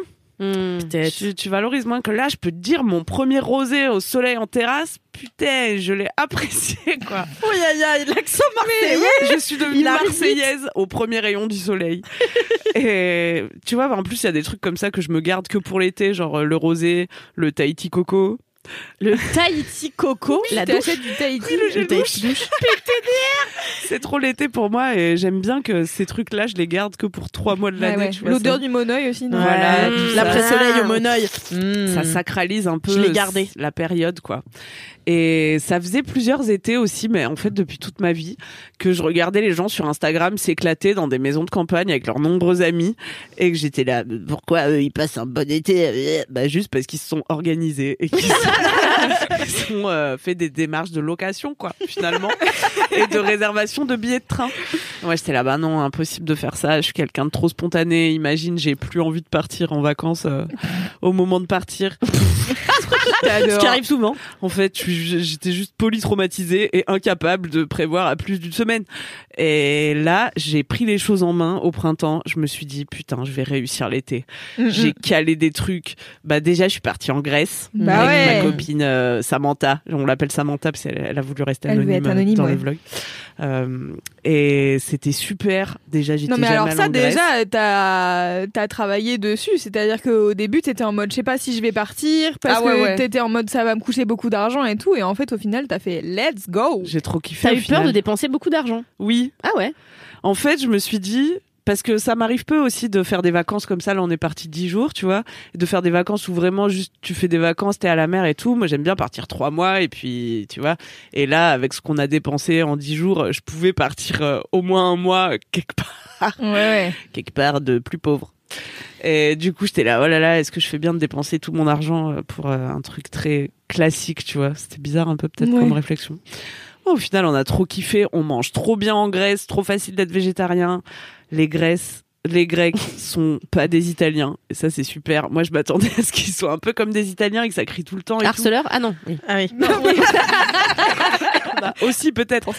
Hmm. Tu, tu valorises moins que là, je peux te dire, mon premier rosé au soleil en terrasse, putain, je l'ai apprécié, quoi. Oh, aïe, aïe, l'accent marseillais. je suis devenue marseillaise au premier rayon du soleil. Et tu vois, en plus, il y a des trucs comme ça que je me garde que pour l'été, genre euh, le rosé, le Tahiti coco. Le Tahiti Coco, la douche. Du Tahiti. le Tahiti douche. C'est trop l'été pour moi et j'aime bien que ces trucs-là, je les garde que pour trois mois de l'année. ouais. L'odeur du monoeil aussi. non Voilà, Mmh, L'après-soleil ça. au monoeil. Mmh. ça sacralise un peu Je l'ai gardé. la période quoi. Et ça faisait plusieurs étés aussi mais en fait depuis toute ma vie que je regardais les gens sur Instagram s'éclater dans des maisons de campagne avec leurs nombreux amis et que j'étais là pourquoi eux, ils passent un bon été? Bah juste parce qu'ils se sont organisés et qu'ils ils sont euh, fait des démarches de location quoi finalement et de réservation de billets de train. Ouais, j'étais là bah non, impossible de faire ça, je suis quelqu'un de trop spontané, imagine, j'ai plus envie de partir en vacances euh, au moment de partir. Ce qui arrive souvent. En fait, j'étais juste polytraumatisée et incapable de prévoir à plus d'une semaine. Et là, j'ai pris les choses en main au printemps. Je me suis dit, putain, je vais réussir l'été. J'ai calé des trucs. Bah, déjà, je suis partie en Grèce Bah avec ouais. ma copine euh, Samantha. On l'appelle Samantha parce qu'elle elle a voulu rester Elle anonyme, être anonyme, dans ouais. le vlog. Euh, et c'était super. Déjà, j'étais Non mais jamais alors allée ça en Grèce. déjà t'as as travaillé dessus c'est-à-dire qu'au début t'étais en mode je sais pas si je vais partir parce Ah ouais, que ouais. t'étais en mode ça va me coûter beaucoup d'argent et tout et en fait au final t'as fait let's go J'ai trop kiffé. T'as au eu peur de dépenser beaucoup d'argent. Oui. Ah ouais. En fait, je me suis dit, parce que ça m'arrive peu aussi de faire des vacances comme ça. Là, on est parti dix jours, tu vois, de faire des vacances où vraiment juste tu fais des vacances, t'es à la mer et tout. Moi, j'aime bien partir trois mois et puis, tu vois. Et là, avec ce qu'on a dépensé en dix jours, je pouvais partir euh, au moins un mois quelque part, ouais ouais quelque part de plus pauvre. Et du coup, j'étais là, oh là là, est-ce que je fais bien de dépenser tout mon argent euh, pour euh, un truc très classique, tu vois? C'était bizarre un peu peut-être Ouais. comme réflexion. Au final, on a trop kiffé, on mange trop bien en Grèce, trop facile d'être végétarien. Les Grèces, les Grecs sont pas des Italiens, et ça c'est super. Moi, je m'attendais à ce qu'ils soient un peu comme des Italiens et que ça crie tout le temps. Et tout. Harceleur? Ah non. oui. Ah oui. Bah, aussi peut-être.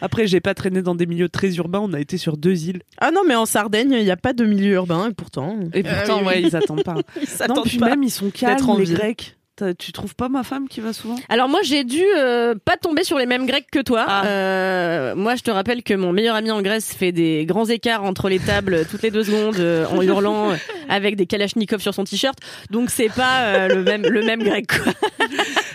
Après, j'ai pas traîné dans des milieux très urbains. On a été sur deux îles, Ah non, mais en Sardaigne, il n'y a pas de milieu urbain, et pourtant. et pourtant, oui. ouais, ils attendent pas. Ils non, s'attendent puis pas. même ils sont calmes, en les. Grecs. Tu trouves pas ma femme qui va souvent? Alors moi j'ai dû euh, pas tomber sur les mêmes Grecs que toi. Ah. Euh, moi je te rappelle que mon meilleur ami en Grèce fait des grands écarts entre les tables euh, toutes les deux secondes euh, en hurlant avec des kalachnikovs sur son t-shirt. Donc c'est pas euh, le même le même grec. Quoi.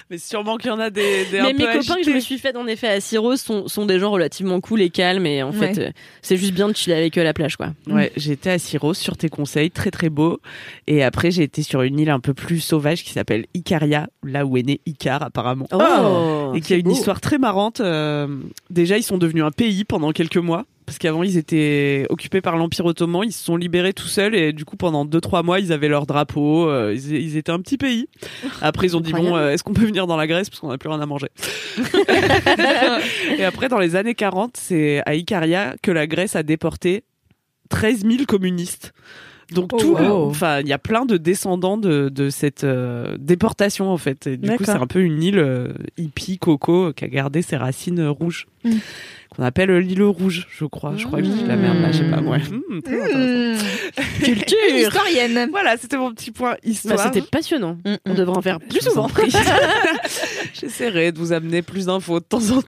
Mais sûrement qu'il y en a des, des un Mais peu mes copains que je me suis fait en effet à Syros sont, sont des gens relativement cool et calmes et en Ouais. fait euh, c'est juste bien de chiller avec eux à la plage quoi. Ouais, été à Syros sur tes conseils, très très beau. Et après, j'ai été sur une île un peu plus sauvage qui s'appelle Icaria, là où est né Icar apparemment. Oh, et qui a une histoire très marrante. Euh, déjà, ils sont devenus un pays pendant quelques mois. Parce qu'avant, ils étaient occupés par l'Empire ottoman. Ils se sont libérés tout seuls. Et du coup, pendant deux, trois mois, ils avaient leur drapeau. euh, ils, ils étaient un petit pays. Après, ils ont dit, bon, euh, est-ce qu'on peut venir dans la Grèce Parce qu'on n'a plus rien à manger? et après, dans les années 40, c'est à Icaria que la Grèce a déporté 13 000 communistes. Donc Oh, tout, wow. enfin, il y a plein de descendants de, de cette euh, déportation en fait. Et du coup, c'est un peu une île euh, hippie coco qui a gardé ses racines euh, rouges, Mm. qu'on appelle euh, l'île rouge, je crois. Je crois que je dis la merde là, je sais pas. Ouais. Mm, intéressant. Mmh. Une historienne Voilà, c'était mon petit point histoire. Bah, c'était passionnant. Mm, On mm. devrait en faire plus souvent. J'essaierai de vous amener plus d'infos de temps en temps.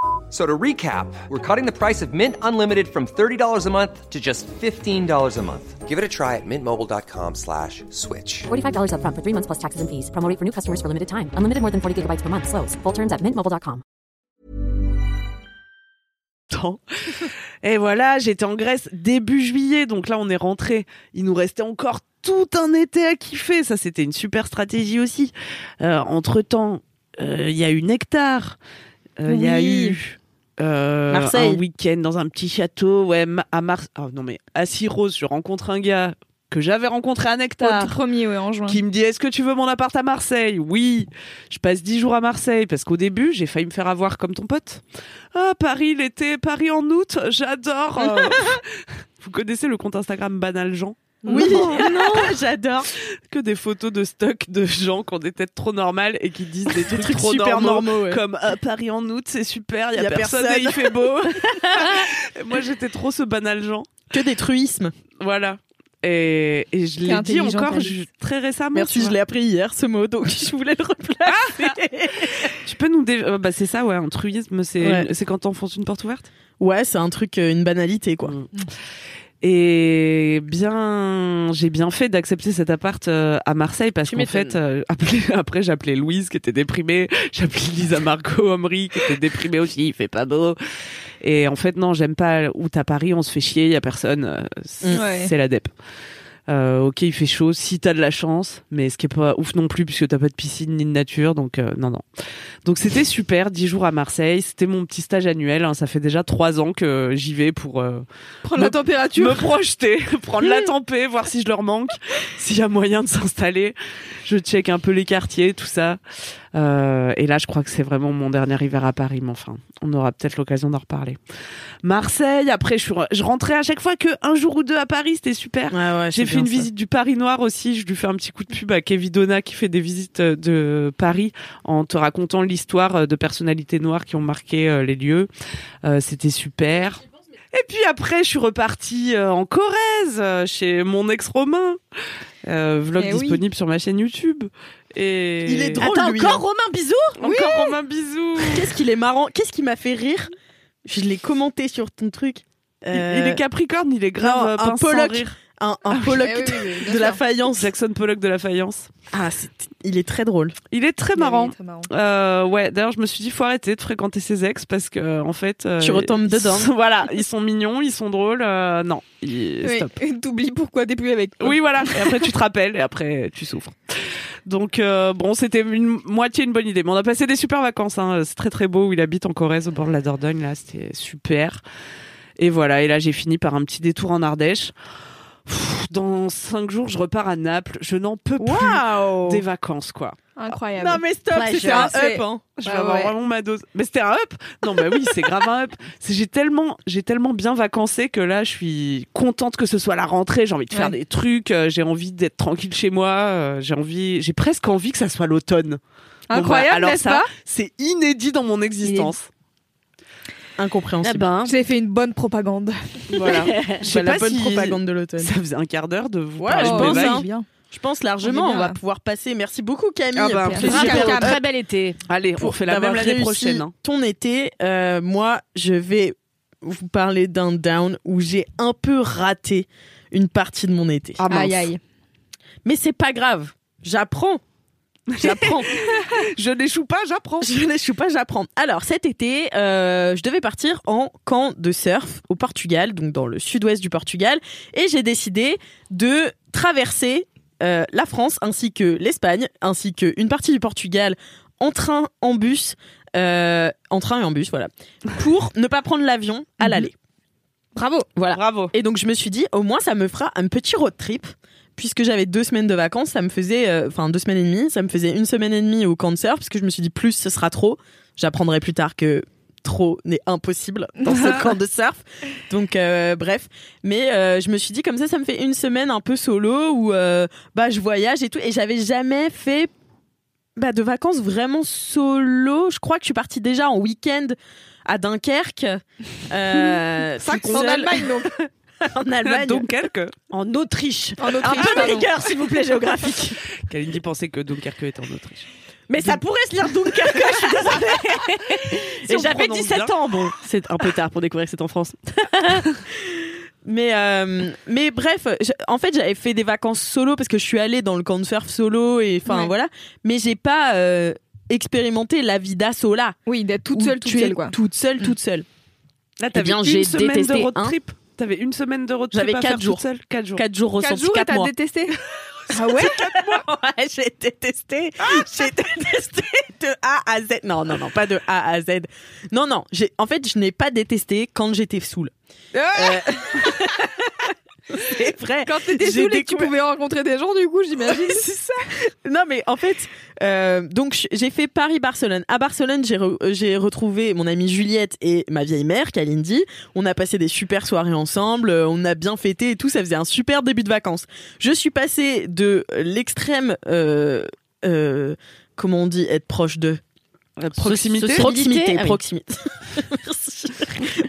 So to recap, we're cutting the price of Mint Unlimited from $30 a month to just $15 a month. Give it a try at mintmobile.com slash switch. $45 upfront for three months plus taxes and fees. Promo for new customers for limited time. Unlimited more than 40 gigabytes per month. Slows. Full terms at mintmobile.com. Et voilà, j'étais en Grèce début juillet, donc là on est rentré. Il nous restait encore tout un été à kiffer. Ça, c'était une super stratégie aussi. entre temps, il y a eu Nectar, Euh, il y a eu euh, Marseille. un week-end dans un petit château, ouais, à Mars. Ah non mais à Syros, je rencontre un gars. que j'avais rencontré à Au Nectar, tout premier, ouais, en juin. qui me dit est-ce que tu veux mon appart à Marseille? Oui. Je passe dix jours à Marseille parce qu'au début j'ai failli me faire avoir comme ton pote. Ah Paris l'été, Paris en août, j'adore. Vous connaissez le compte Instagram Banal Jean? Oui, non, j'adore. que des photos de stock de gens qui ont des têtes trop normales et qui disent des trucs, trucs trop super normaux, normaux, ouais. comme Ah, Paris en août c'est super, il y a, Y a personne, personne. et il fait beau. Moi j'étais trop ce banal Jean. Que des truismes. Voilà. Et, et je l'ai dit encore je- très récemment. Merci, je l'ai appris hier ce mot, donc je voulais le replacer. Tu peux nous dé- euh, bah c'est ça ouais, un truisme c'est Ouais. c'est quand t'enfonces une porte ouverte? ouais, c'est un truc, euh, une banalité, quoi. Mm. Et bien, j'ai bien fait d'accepter cet appart euh, à Marseille parce qu'en fait, euh, appelé- après j'appelais Louise qui était déprimée, j'appelais Lisa Marco Omri qui était déprimée aussi, il fait pas beau. Et en fait non, j'aime pas où à Paris, on se fait chier, il y a personne, euh, c'est Ouais. c'est la dep. Euh, ok, il fait chaud si t'as de la chance, mais ce qui est pas ouf non plus puisque t'as pas de piscine ni de nature, donc euh, non non. Donc c'était super, dix jours à Marseille, c'était mon petit stage annuel. hein, ça fait déjà trois ans que j'y vais pour euh, Prendre me- la température. me projeter, prendre la tempée, voir si je leur manque, s'il y a moyen de s'installer. Je check un peu les quartiers, tout ça. Euh, et là, je crois que c'est vraiment mon dernier hiver à Paris, mais enfin, on aura peut-être l'occasion d'en reparler. Marseille, après, je, suis re- je rentrais à chaque fois que un jour ou deux à Paris, c'était super. Ouais, ouais, J'ai fait une ça. visite du Paris Noir aussi. Je lui fais un petit coup de pub à Kevin Donna qui fait des visites euh, de Paris en te racontant l'histoire euh, de personnalités noires qui ont marqué euh, les lieux. Euh, C'était super. Et puis après, je suis repartie en Corrèze chez mon ex Romain. Euh, vlog Eh oui. disponible sur ma chaîne YouTube. Et Il est drôle, Attends, lui, encore hein. Romain, bisous Encore Romain bisous. Qu'est-ce qu'il est marrant Qu'est-ce qui m'a fait rire? Je l'ai commenté sur ton truc. Il- Euh, Il est Capricorne, il est grave non, euh, un Pollock. Un, un Pollock Eh oui, oui, oui, bien de la faïence. Jackson Pollock de la faïence. Ah, c'est- il est très drôle. Il est très Oui, marrant. oui, très marrant. Euh, ouais, d'ailleurs, je me suis dit, faut arrêter de fréquenter ses ex parce que, euh, en fait. euh, Tu retombes ils dedans. sont- voilà, ils sont mignons, ils sont drôles. euh, non, il- Oui, stop. T'oublies pourquoi t'es plus avec. Oui, voilà. Et après, tu te rappelles et après, tu souffres. Donc, euh, bon, c'était une moitié une bonne idée. Mais on a passé des super vacances. Hein. C'est très, très beau. Il habite en Corrèze, au bord de la Dordogne. Là, c'était super. Et voilà. Et là, j'ai fini par un petit détour en Ardèche. Dans cinq jours, je repars à Naples. Je n'en peux plus des vacances, quoi. Incroyable. Non mais stop, c'était un up. Hein. Je vais Bah avoir ouais. vraiment ma dose. Mais c'était un up. Non, bah oui, c'est grave un up. C'est j'ai tellement, j'ai tellement bien vacancé que là, je suis contente que ce soit la rentrée. J'ai envie de faire Ouais. des trucs. euh, j'ai envie d'être tranquille chez moi. euh, j'ai envie, j'ai presque envie que ça soit l'automne. Bon, bah, Incroyable, alors n'est-ce ça, pas? c'est inédit dans mon existence. Ah Incompréhensible. ben, J'ai fait une bonne propagande. Voilà. Je sais la pas bonne si propagande de l'automne. ça faisait un quart d'heure de vous Ouais, je pense, hein. Je pense largement, On on, va pouvoir passer. Merci beaucoup Camille. Ah bah, un très bel été. Allez, on Pour fait la même l'année prochaine. hein. Ton été, euh, moi, je vais vous parler d'un down où j'ai un peu raté une partie de mon été. Ah. Aïe aïe. Mais c'est pas grave. J'apprends. J'apprends. Je n'échoue pas, j'apprends. je n'échoue pas, j'apprends. Alors cet été, euh, je devais partir en camp de surf au Portugal, donc dans le sud-ouest du Portugal, et j'ai décidé de traverser euh, la France ainsi que l'Espagne, ainsi qu'une partie du Portugal en train, en bus, euh, en train et en bus, voilà, pour ne pas prendre l'avion à l'aller. Bravo. Voilà. Bravo. Et donc je me suis dit, au moins ça me fera un petit road trip. Puisque j'avais deux semaines de vacances, ça me faisait, euh, enfin deux semaines et demie, ça me faisait une semaine et demie au camp de surf, parce que je me suis dit plus ce sera trop. J'apprendrai plus tard que trop n'est impossible dans ce camp de surf. Donc euh, bref, mais euh, je me suis dit comme ça, ça me fait une semaine un peu solo où bah je voyage et tout, et j'avais jamais fait bah, de vacances vraiment solo. Je crois que je suis partie déjà en week-end à Dunkerque. Euh, En. Allemagne donc. en Allemagne. Dunkerque. en Autriche. En Un Autriche. peu de rigueur, s'il vous plaît, géographique. Kalindi pensait que Dunkerque était en Autriche. Mais ça pourrait se lire Dunkerque, je suis désolée. Si Et j'avais prononce 17 bien. ans, bon. C'est un peu tard pour découvrir que c'est en France. mais, euh, mais bref, je- en fait, j'avais fait des vacances solo parce que je suis allée dans le camp de surf solo et enfin Ouais. voilà. Mais j'ai pas euh, expérimenté la vie d'assaut là. Oui, d'être toute seule, toute seule quoi. Toute seule, toute seule. Là, Eh t'avais bien, une j'ai semaine détesté de road un. trip. T'avais une semaine de road trip J'avais à quatre faire toute jours. seule? Quatre jours. 4 jours Quatre ressentis, jours et 4 t'as mois. détesté? Ah ouais? Ouais, j'ai détesté. J'ai détesté de A à Z. Non, non, non, pas de A à Z. Non, non. J'ai, en fait, je n'ai pas détesté quand j'étais saoule. Euh, c'est vrai. Quand t'étais saoulé, tu pouvais rencontrer des gens, du coup, j'imagine. c'est ça. Non, mais en fait, euh, donc j'ai fait Paris-Barcelone. À Barcelone, j'ai re- euh, j'ai retrouvé mon amie Juliette et ma vieille mère, Kalindi. On a passé des super soirées ensemble. euh, On a bien fêté et tout. Ça faisait un super début de vacances. Je suis passée de l'extrême, euh, euh, comment on dit, être proche de Proximité proximité, Ah oui. proximité. Merci.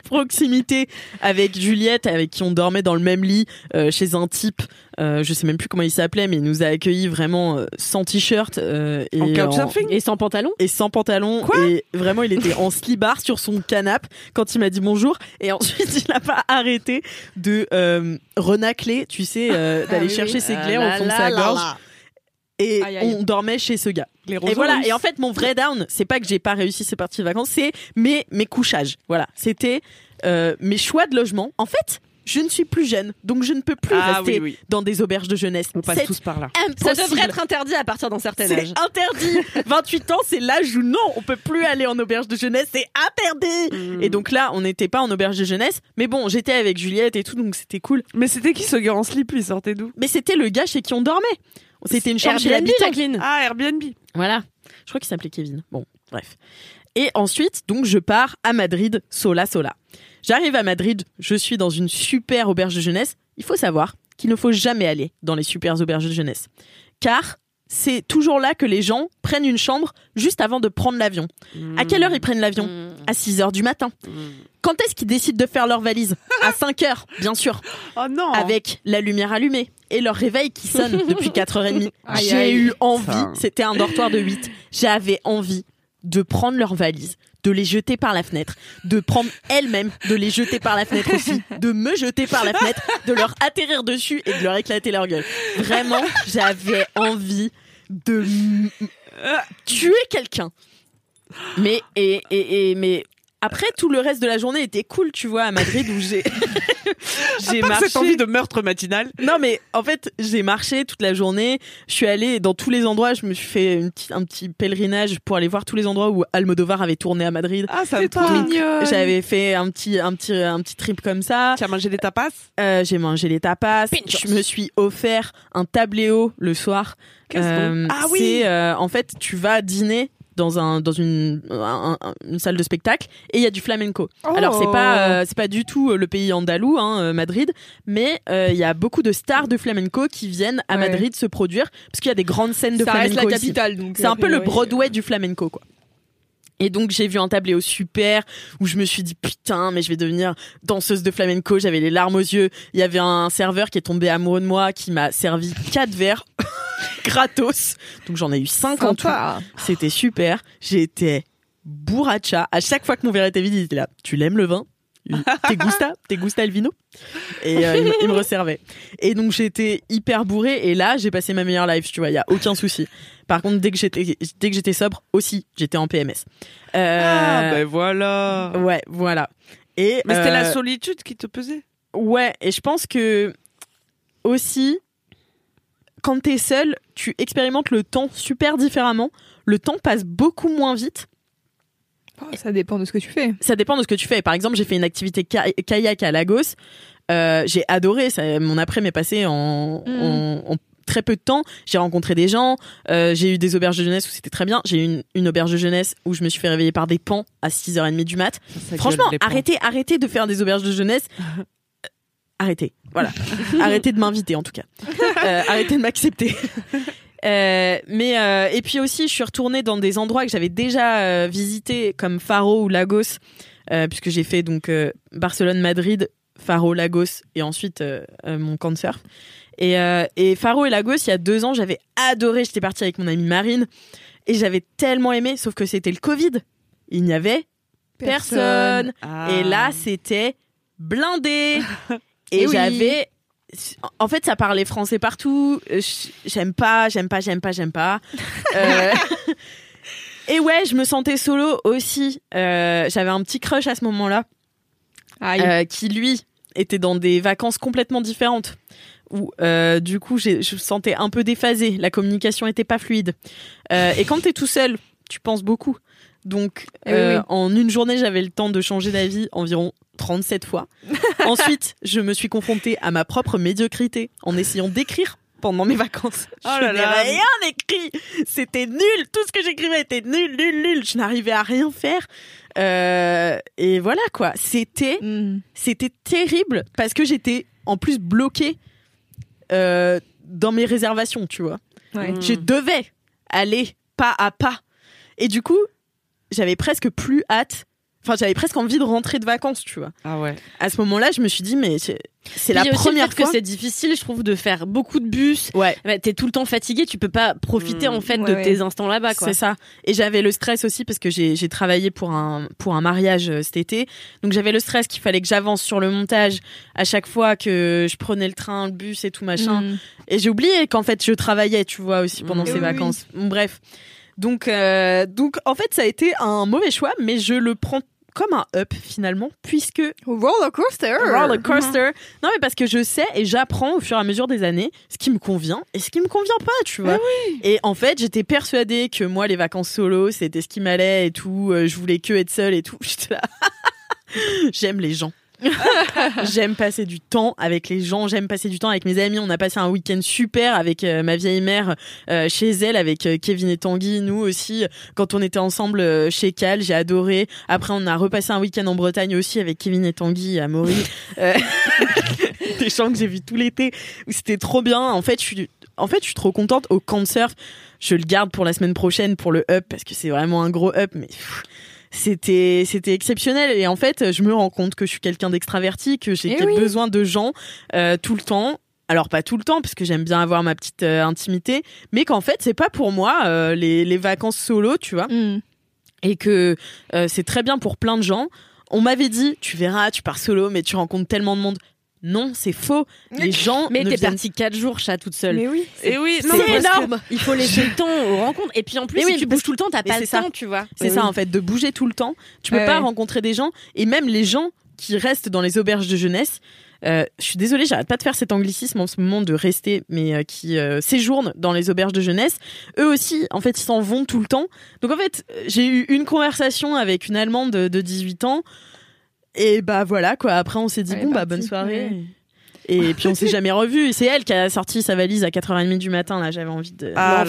proximité avec Juliette, avec qui on dormait dans le même lit euh, chez un type. euh, je sais même plus comment il s'appelait, mais il nous a accueillis vraiment euh, sans t-shirt euh, et En couchsurfing Et sans pantalon? Et sans pantalon et vraiment il était en slibard sur son canapé quand il m'a dit bonjour et ensuite il n'a pas arrêté de euh, renacler tu sais euh, d'aller Ah oui, chercher oui. ses Ah glaires au fond de sa là gorge là. Et Aïe, aïe. on dormait chez ce gars Les et voilà russes. et en fait mon vrai down c'est pas que j'ai pas réussi ces parties de vacances c'est mes mes couchages voilà c'était euh, mes choix de logement en fait je ne suis plus jeune donc je ne peux plus Ah rester oui, oui. dans des auberges de jeunesse On passe tous par là. Ça impossible. devrait être interdit à partir d'un certain âge. interdit. 28 ans, c'est l'âge où non, on peut plus aller en auberge de jeunesse, c'est interdit. Mm. Et donc là, on n'était pas en auberge de jeunesse, mais bon, j'étais avec Juliette et tout, donc c'était cool. Mais c'était qui ce gars en slip? Il sortait d'où? Mais c'était le gars chez qui on dormait. C'était une chambre Airbnb. Jacqueline. Ah, Airbnb. Voilà. Je crois qu'il s'appelait Kevin. Bon, bref. Et ensuite, donc, je pars à Madrid, sola, sola. J'arrive à Madrid, je suis dans une super auberge de jeunesse. Il faut savoir qu'il ne faut jamais aller dans les super auberges de jeunesse. Car c'est toujours là que les gens prennent une chambre juste avant de prendre l'avion. À quelle heure ils prennent l'avion À 6 heures du matin. Quand est-ce qu'ils décident de faire leur valise À 5 heures, bien sûr Oh non avec la lumière allumée et leur réveil qui sonne depuis 4h30. Aïe, J'ai eu envie, c'était un dortoir de 8, j'avais envie de prendre leurs valises, de les jeter par la fenêtre, de prendre elles-mêmes, de les jeter par la fenêtre aussi, de me jeter par la fenêtre, de leur atterrir dessus et de leur éclater leur gueule. Vraiment, j'avais envie de m- tuer quelqu'un. Mais et, et mais après tout le reste de la journée était cool, tu vois, à Madrid où j'ai j'ai marché. cette envie de meurtre matinal. Non mais en fait j'ai marché toute la journée. Je suis allée dans tous les endroits. Je me suis fait une petite- un petit pèlerinage pour aller voir tous les endroits où Almodovar avait tourné à Madrid. Ah, ça me Trop mignonne. J'avais fait un petit un petit un petit trip comme ça. Tu as mangé des tapas Euh, j'ai mangé les tapas. Pinchos. Je me suis offert un tabléau le soir. Qu'est-ce Euh, Ah oui. C'est euh, en fait tu vas dîner dans un dans une un- un- une salle de spectacle et il y a du flamenco. Oh. Alors c'est pas euh, c'est pas du tout euh, le pays andalou hein, euh, Madrid, mais euh, il y a beaucoup de stars de flamenco qui viennent à Ouais. Madrid se produire parce qu'il y a des grandes scènes de Ça reste flamenco la ici. capitale, donc. C'est un peu le Broadway du flamenco, quoi. Et donc j'ai vu un tableau super où je me suis dit putain mais je vais devenir danseuse de flamenco. J'avais les larmes aux yeux. Il y avait un serveur qui est tombé amoureux de moi qui m'a servi quatre verres gratos. Donc j'en ai eu cinq en tout. C'était super. J'étais bourracha. À chaque fois que mon verre était vide, il était là. Tu l'aimes le vin? T'es gusta? T'es gusta el vino Et euh, il, me, il me resservait. Et donc j'étais hyper bourrée. Et là, j'ai passé ma meilleure life. Tu vois, il y a aucun souci. Par contre, dès que j'étais dès que j'étais sobre, aussi, j'étais en PMS. Euh, Ah, ben voilà. Ouais, voilà. Et Mais c'était euh, la solitude qui te pesait? Ouais, et je pense que aussi, quand t'es seul, tu expérimentes le temps super différemment. Le temps passe beaucoup moins vite. Oh, Ça dépend de ce que tu fais. Ça dépend de ce que tu fais. Par exemple, j'ai fait une activité ka- kayak à Lagos. Euh, j'ai adoré. Ça, mon après m'est passé en, Mm. en- en très peu de temps. J'ai rencontré des gens. Euh, j'ai eu des auberges de jeunesse où c'était très bien. J'ai eu une, une auberge de jeunesse où je me suis fait réveiller par des pans à 6h30 du mat. Ça Franchement, arrêtez, arrêtez de faire des auberges de jeunesse. Arrêtez. Voilà. arrêtez de m'inviter, en tout cas. Euh, arrêtez de m'accepter. Euh, mais euh, et puis aussi, je suis retournée dans des endroits que j'avais déjà euh, visités, comme Faro ou Lagos, puisque j'ai fait donc Barcelone, Madrid, Faro, Lagos, et ensuite mon camp de surf. Et, et Faro et Lagos, il y a deux ans, j'avais adoré. J'étais partie avec mon amie Marine, et j'avais tellement aimé, sauf que c'était le Covid. Il n'y avait personne. Ah. Et là, c'était blindé. Eh Et oui. j'avais. En fait, ça parlait français partout. Euh, J'aime pas, j'aime pas, j'aime pas, j'aime pas. Euh, Et ouais, je me sentais solo aussi. Euh, J'avais un petit crush à ce moment-là, euh, qui lui était dans des vacances complètement différentes. Où du coup, je me sentais un peu déphasée. La communication était pas fluide. Et quand t'es tout seul, tu penses beaucoup. Donc, Eh euh, oui. en une journée, j'avais le temps de changer d'avis environ 37 fois. Ensuite, je me suis confrontée à ma propre médiocrité en essayant d'écrire pendant mes vacances. Oh je n'ai rien écrit. C'était nul. Tout ce que j'écrivais était nul, nul, nul. Je n'arrivais à rien faire. Euh, et voilà quoi. C'était, Mm. c'était terrible parce que j'étais en plus bloquée euh, dans mes réservations, tu vois. Ouais. Je devais aller pas à pas. Et du coup, j'avais presque plus hâte. Enfin, j'avais presque envie de rentrer de vacances, tu vois. Ah ouais. À ce moment-là, je me suis dit, mais c'est la le première fait fois. que c'est difficile, je trouve, de faire beaucoup de bus. Ouais. Bah, T'es tout le temps fatigué, tu peux pas profiter Mm. en fait Ouais, de ouais. tes instants là-bas, quoi. C'est ça. Et j'avais le stress aussi parce que j'ai j'ai travaillé pour un pour un mariage euh, cet été. Donc j'avais le stress qu'il fallait que j'avance sur le montage à chaque fois que je prenais le train, le bus et tout machin. Mm. Et j'ai oublié qu'en fait je travaillais, tu vois, aussi pendant Mmh. ces Oui, oui. vacances. Bon, bref. Donc euh, donc en fait ça a été un mauvais choix, mais je le prends comme un up finalement puisque Roller coaster. roller coaster. Non mais parce que je sais et j'apprends au fur et à mesure des années ce qui me convient et ce qui me convient pas, tu vois. Et en fait, j'étais persuadée que moi les vacances solo, c'était ce qui m'allait et tout, Euh, je voulais que être seule et tout. J'étais là. J'aime les gens. j'aime passer du temps avec les gens, j'aime passer du temps avec mes amis. On a passé un week-end super avec euh, ma vieille mère euh, chez elle, avec euh, Kevin et Tanguy. Nous aussi, quand on était ensemble chez Cal, j'ai adoré. Après, on a repassé un week-end en Bretagne aussi avec Kevin et Tanguy à Maury. Des gens que j'ai vus tout l'été. où C'était trop bien. En fait, je suis, en fait, je suis trop contente au camp de surf. Je le garde pour la semaine prochaine pour le up parce que c'est vraiment un gros up, mais c'était c'était exceptionnel. Et en fait je me rends compte que je suis quelqu'un d'extraverti que j'ai Eh oui. besoin de gens euh, tout le temps. Alors pas tout le temps parce que j'aime bien avoir ma petite euh, intimité mais qu'en fait c'est pas pour moi euh, les, les vacances solo tu vois. Mm. et que euh, c'est très bien pour plein de gens. On m'avait dit tu verras tu pars solo mais tu rencontres tellement de monde non c'est faux les gens Mais ne t'es viennent- partie 4 jours, chat, toute seule. Mais oui. Et oui, C'est non, parce que- énorme. Il faut laisser le temps aux rencontres. Et puis en plus, Mais si oui, tu parce- bouges tout le temps, t'as mais pas c'est le ça. temps, tu vois. C'est ça en fait, de bouger tout le temps. Tu peux Ouais, pas ouais. rencontrer des gens et même les gens qui restent dans les auberges de jeunesse. euh, je suis désolée, j'arrête pas de faire cet anglicisme en ce moment de rester, mais euh, qui euh, séjournent dans les auberges de jeunesse. Eux aussi, en fait, ils s'en vont tout le temps. Donc en fait, euh, j'ai eu une conversation avec une Allemande de, de 18 ans et bah voilà quoi. Après, on s'est dit bon bah bonne soirée. Ouais. Et puis on s'est jamais revu. Et c'est elle qui a sorti sa valise à 4h30 du matin. Là, j'avais envie de Ah.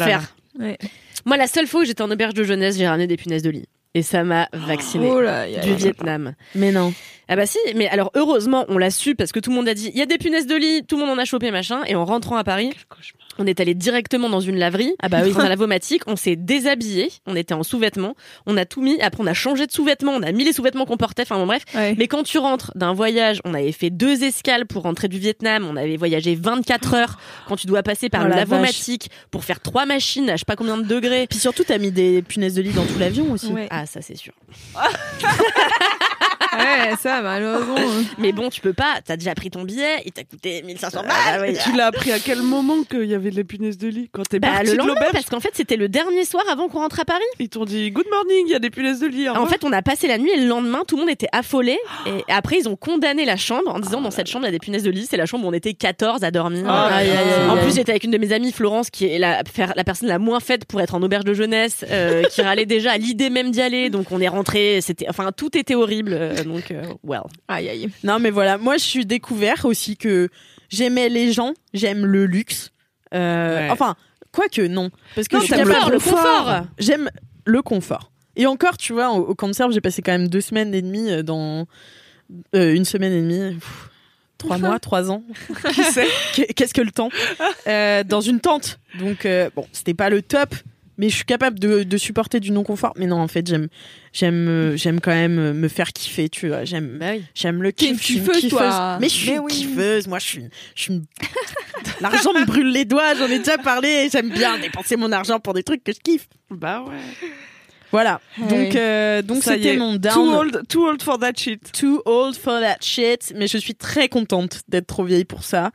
Ouais. Moi, la seule fois où j'étais en auberge de jeunesse, j'ai ramené des punaises de lit. Et ça m'a vacciné. Oh Du Vietnam. Mais non. Ah bah si, mais alors heureusement, on l'a su parce que tout le monde a dit il y a des punaises de lit, tout le monde en a chopé machin. Et en rentrant à Paris, on est allé directement dans une laverie, Ah bah oui. dans un lavomatique, on s'est déshabillé, on était en sous-vêtements, on a tout mis, après on a changé de sous-vêtements, on a mis les sous-vêtements qu'on portait, enfin bon bref. Ouais. Mais quand tu rentres d'un voyage, on avait fait deux escales pour rentrer du Vietnam, on avait voyagé 24 heures quand tu dois passer par Oh le la lavomatique pour faire trois machines à je sais pas combien de degrés. Puis surtout, t'as mis des punaises de lit dans tout l'avion aussi. Ouais. Ah ça c'est sûr. Ouais, ça, malheureusement. Mais bon, tu peux pas, t'as déjà pris ton billet, il t'a coûté 1500 balles. Ah Et tu l'as appris à quel moment qu'il y avait des punaises de lit Quand t'es Bah, parti le de lendemain, parce qu'en fait, c'était le dernier soir avant qu'on rentre à Paris. Ils t'ont dit Good morning, il y a des punaises de lit. En fait, on a passé la nuit et le lendemain, tout le monde était affolé. Et après, ils ont condamné la chambre en disant dans cette chambre, il y a des punaises de lit. C'est la chambre où on était 14 à dormir. Ah, aïe, en plus, j'étais avec une de mes amies, Florence, qui est la, la personne la moins faite pour être en auberge de jeunesse, euh, qui râlait déjà à l'idée même d'y aller. Donc, on est rentré. C'était, enfin, tout était horrible. euh, donc, euh, well. Aïe, aïe. Non, mais voilà, moi je suis découvert aussi que j'aimais les gens, j'aime le luxe. Euh, Ouais. Enfin, quoique non, parce que Non, je suis t'aimes le capable- confort. J'aime le confort. Et encore, tu vois, au, camp de serve, j'ai passé quand même deux semaines et demie euh, dans euh, une semaine et demie. pff, Trois mois, trois ans. Qui sait Qu'est- Qu'est-ce que le temps? Euh, Dans une tente. Donc, euh, bon, c'était pas le top, mais je suis capable de, de supporter du non-confort. Mais non, en fait, j'aime, j'aime, euh, j'aime quand même euh, me faire kiffer, tu vois. J'aime, Bah oui. J'aime le kiff, je suis kiffeuse, toi. Mais je suis Mais une oui. kiffeuse, moi je suis, je suis une- L'argent me brûle les doigts, j'en ai déjà parlé, j'aime bien dépenser mon argent pour des trucs que je kiffe. Bah ouais. Voilà. Donc euh, donc c'était mon down. Too old, too old for that shit. Too old for that shit, mais je suis très contente d'être trop vieille pour ça.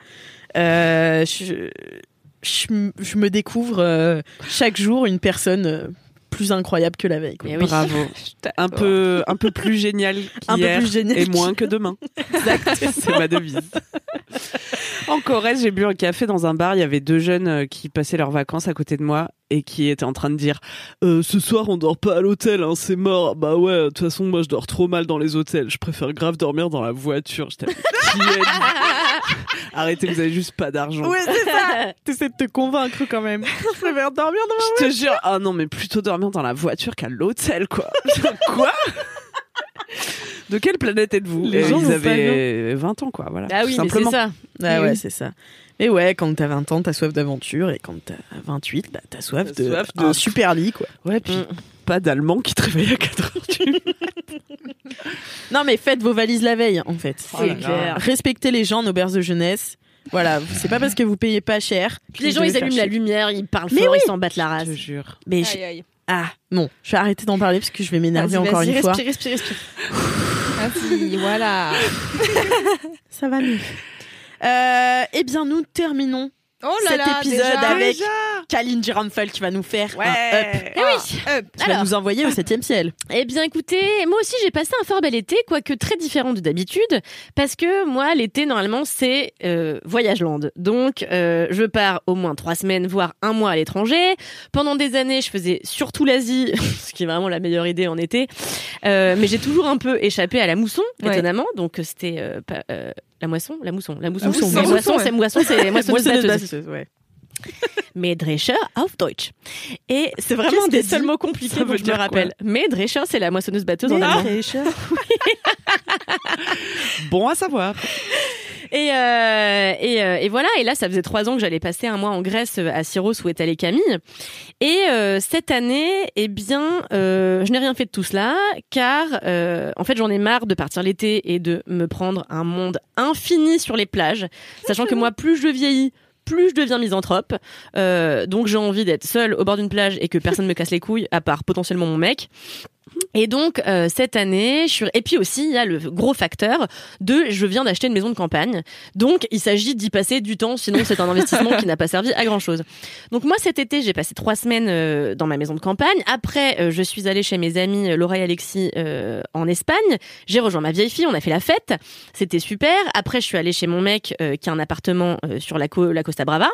Euh, je, je, je me découvre euh, chaque jour une personne euh, plus incroyable que la veille. quoi. Mais oui. Bravo. Un peu, un peu plus génial Un peu qu'hier et moins que demain. C'est ma devise. En Corrèze, j'ai bu un café dans un bar. Il y avait deux jeunes euh, qui passaient leurs vacances à côté de moi et qui était en train de dire Euh, ce soir on dort pas à l'hôtel, hein, c'est mort. Bah ouais, de toute façon moi je dors trop mal dans les hôtels. Je préfère grave dormir dans la voiture. Arrêtez, vous avez juste pas d'argent. Ouais, c'est ça. T'essaies de te convaincre quand même. Je préfère dormir dans Je te jure, ah non, mais plutôt dormir dans la voiture qu'à l'hôtel, quoi. quoi? De quelle planète êtes-vous? Les gens Ils avaient 20 ans, quoi. Voilà. Ah oui, tout mais c'est ça. Ah ouais, oui. c'est ça. Mais ouais, quand t'as 20 ans, t'as soif d'aventure et quand t'as 28, bah, t'as soif, de, soif de- un super lit, quoi. Ouais, puis Mm. pas d'Allemand qui te réveille à 4 heures du Non, mais faites vos valises la veille, en fait. C'est là. clair. Respectez les gens, nos berces de jeunesse. Voilà, c'est pas parce que vous payez pas cher. Puis les gens, ils allument la lumière, ils parlent Mais fort, oui. ils s'en battent la race. Je te jure. Mais Aïe, aïe. ah non, je vais arrêter d'en parler parce que je vais m'énerver encore une fois. respire, respire, respire. Voilà. Ça va mieux. Euh, eh bien, nous terminons Oh là cet là, épisode déjà. avec Déjà Kalin Giranfel qui va nous faire Ouais. un up. Eh oui. Up. Qui va nous envoyer au 7 ciel. Eh bien, écoutez, moi aussi, j'ai passé un fort bel été, quoique très différent de d'habitude, parce que moi, l'été, normalement, c'est euh, voyage land. Donc, euh, je pars au moins trois semaines, voire un mois à l'étranger. Pendant des années, je faisais surtout l'Asie, ce qui est vraiment la meilleure idée en été. Euh, mais j'ai toujours un peu échappé à la mousson, Ouais. étonnamment. Donc, c'était pas- euh, la moisson, la mousson, la mousson. mousson, Mais la moisson, mousson, c'est moisson, c'est Moissonneuse batteuse. batteuse, ouais. Mähdrescher auf Deutsch. Et c'est vraiment des seuls mots compliqués je me rappelle. Mähdrescher, c'est la moissonneuse batteuse en allemand. Bon à savoir. Et, euh, et, euh, et voilà, et là, ça faisait trois ans que j'allais passer un mois en Grèce euh, à Syros où est allée Camille. Et euh, cette année, eh bien, euh, je n'ai rien fait de tout cela, car euh, en fait, j'en ai marre de partir l'été et de me prendre un monde infini sur les plages, sachant que moi, plus je vieillis, plus je deviens misanthrope. Donc j'ai envie d'être seule au bord d'une plage et que personne me casse les couilles, à part potentiellement mon mec. Et donc euh, cette année, je suis... et puis aussi il y a le gros facteur de je viens d'acheter une maison de campagne, donc il s'agit d'y passer du temps, sinon c'est un investissement qui n'a pas servi à grand chose. Donc moi cet été j'ai passé trois semaines euh, dans ma maison de campagne. Après euh, je suis allée chez mes amis Laura et Alexis en Espagne. J'ai rejoint ma vieille fille, on a fait la fête, c'était super. Après je suis allée chez mon mec qui a un appartement sur la Costa Brava,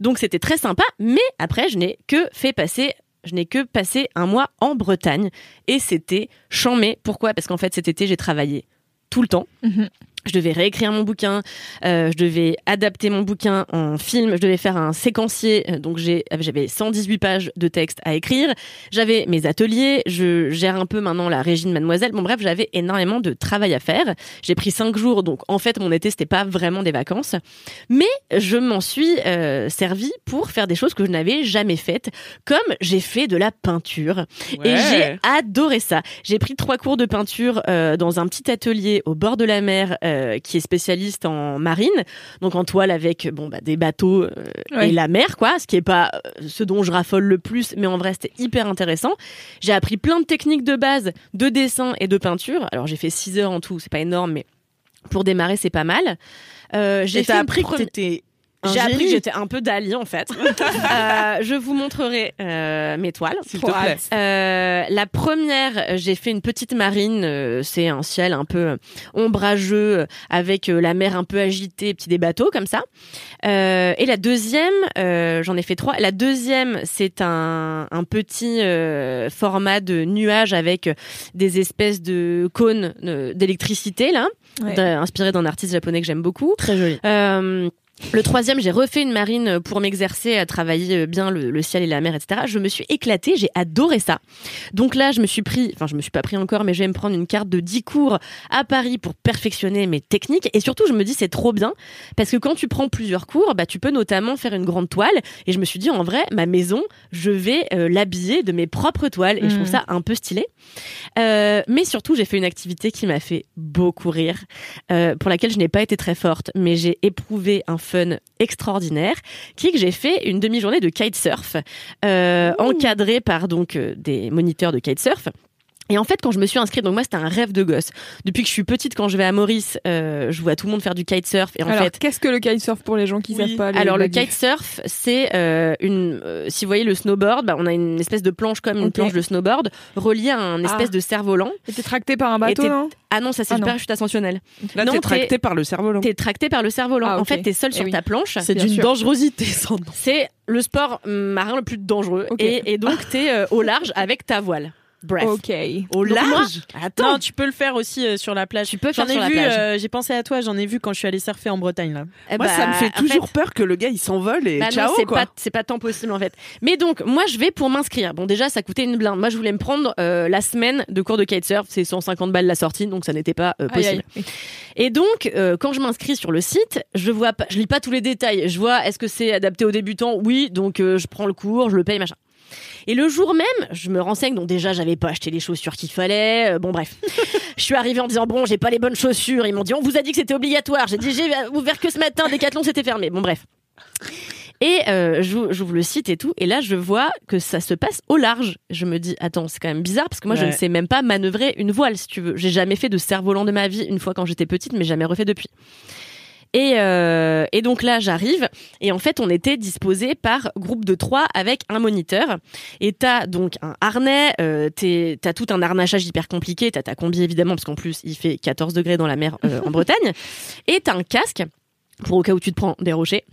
donc c'était très sympa. Mais après je n'ai que fait passer je n'ai que passé un mois en Bretagne et c'était chambé. Pourquoi? Parce qu'en fait cet été j'ai travaillé tout le temps. Mhm. Je devais réécrire mon bouquin, euh, je devais adapter mon bouquin en film, je devais faire un séquencier, euh, donc j'ai- j'avais 118 pages de texte à écrire, j'avais mes ateliers, je gère un peu maintenant la régie de Mademoiselle, bon bref, j'avais énormément de travail à faire. J'ai pris cinq jours, donc en fait mon été c'était pas vraiment des vacances, mais je m'en suis euh, servi pour faire des choses que je n'avais jamais faites, comme j'ai fait de la peinture. Et j'ai adoré ça. J'ai pris trois cours de peinture euh, dans un petit atelier au bord de la mer euh, qui est spécialiste en marine, donc en toile avec bon bah des bateaux euh, Ouais. et la mer quoi, ce qui est pas euh, ce dont je raffole le plus, mais en vrai c'était hyper intéressant. J'ai appris plein de techniques de base de dessin et de peinture. Alors j'ai fait six heures en tout, c'est pas énorme, mais pour démarrer c'est pas mal. Euh, j'ai appris que t'étais j'ai appris que j'étais un peu Dali en fait. Euh, je vous montrerai euh, mes toiles. S'il te plaît. Euh, la première, j'ai fait une petite marine. c'est un ciel un peu ombrageux avec la mer un peu agitée, petit des bateaux comme ça. Et la deuxième, j'en ai fait trois. La deuxième, c'est un, un petit format de nuage avec des espèces de cônes d'électricité là, Ouais. inspiré d'un artiste japonais que j'aime beaucoup. Très joli. Euh, le troisième, j'ai refait une marine pour m'exercer à travailler bien le, le ciel et la mer, etc. Je me suis éclatée, j'ai adoré ça. Donc là, je me suis pris, enfin, je me suis pas pris encore, mais je vais me prendre une carte de 10 cours à Paris pour perfectionner mes techniques. Et surtout, je me dis, c'est trop bien, parce que quand tu prends plusieurs cours, bah, tu peux notamment faire une grande toile. Et je me suis dit, en vrai, ma maison, je vais euh, l'habiller de mes propres toiles. Et je trouve Mhm. ça un peu stylé. Euh, mais surtout, j'ai fait une activité qui m'a fait beaucoup rire, euh, pour laquelle je n'ai pas été très forte, mais j'ai éprouvé un fun extraordinaire, qui est que j'ai fait une demi-journée de kitesurf, euh, encadrée par donc euh, des moniteurs de kitesurf. Et en fait, quand je me suis inscrite, donc moi c'était un rêve de gosse. Depuis que je suis petite, quand je vais à Maurice, euh, je vois tout le monde faire du kitesurf. Et en Alors, fait, qu'est-ce que le kitesurf pour les gens qui savent pas alors le kitesurf, c'est euh, une. euh, si vous voyez le snowboard, bah, on a une espèce de planche comme une planche de snowboard reliée à un espèce Ah. de cerf-volant. Et t'es tracté par un bateau, non? Ah non, ça c'est Ah non. parachute ascensionnel. Là, t'es tracté par le cerf-volant. T'es tracté par le cerf-volant. Ah, En fait, t'es seul Eh sur oui. ta planche. C'est d'une dangerosité sans nom. C'est le sport marin le plus dangereux. Et, et donc, t'es au large avec ta voile. Bref. Ok. Au large Attends. Non, tu peux le faire aussi euh, sur la plage. Tu peux J'en faire ai sur la vu, plage. euh, j'ai pensé à toi, j'en ai vu quand je suis allée surfer en Bretagne là. Eh Moi, bah, ça me fait toujours peur que le gars il s'envole et Bah ciao c'est quoi. pas c'est pas tant possible en fait. Mais donc moi je vais pour m'inscrire. Bon déjà ça coûtait une blinde. Moi je voulais me prendre euh, la semaine de cours de kitesurf, c'est 150 balles la sortie donc ça n'était pas euh, Aïe, possible. aïe. Et donc euh, quand je m'inscris sur le site, je vois pas je lis pas tous les détails. Je vois est-ce que c'est adapté aux débutants? Oui, donc euh, je prends le cours, je le paye machin. Et le jour même, je me renseigne. Donc déjà, j'avais pas acheté les chaussures qu'il fallait. Euh, bon bref, je suis arrivée en disant bon, j'ai pas les bonnes chaussures. Ils m'ont dit on vous a dit que c'était obligatoire. J'ai dit j'ai ouvert que ce matin. Décathlon c'était fermé. Bon bref. Et euh, j'ouvre le site et tout, et là je vois que ça se passe au large. Je me dis attends c'est quand même bizarre parce que moi je ne sais même pas manœuvrer une voile si tu veux. J'ai jamais fait de cerf-volant de ma vie une fois quand j'étais petite, mais jamais refait depuis. Et, euh, et donc là, j'arrive. Et en fait, on était disposés par groupe de trois avec un moniteur. Et t'as donc un harnais, euh, t'as tout un harnachage hyper compliqué, t'as ta combi évidemment parce qu'en plus il fait 14 degrés dans la mer euh, en Bretagne, et t'as un casque pour au cas où tu te prends des rochers.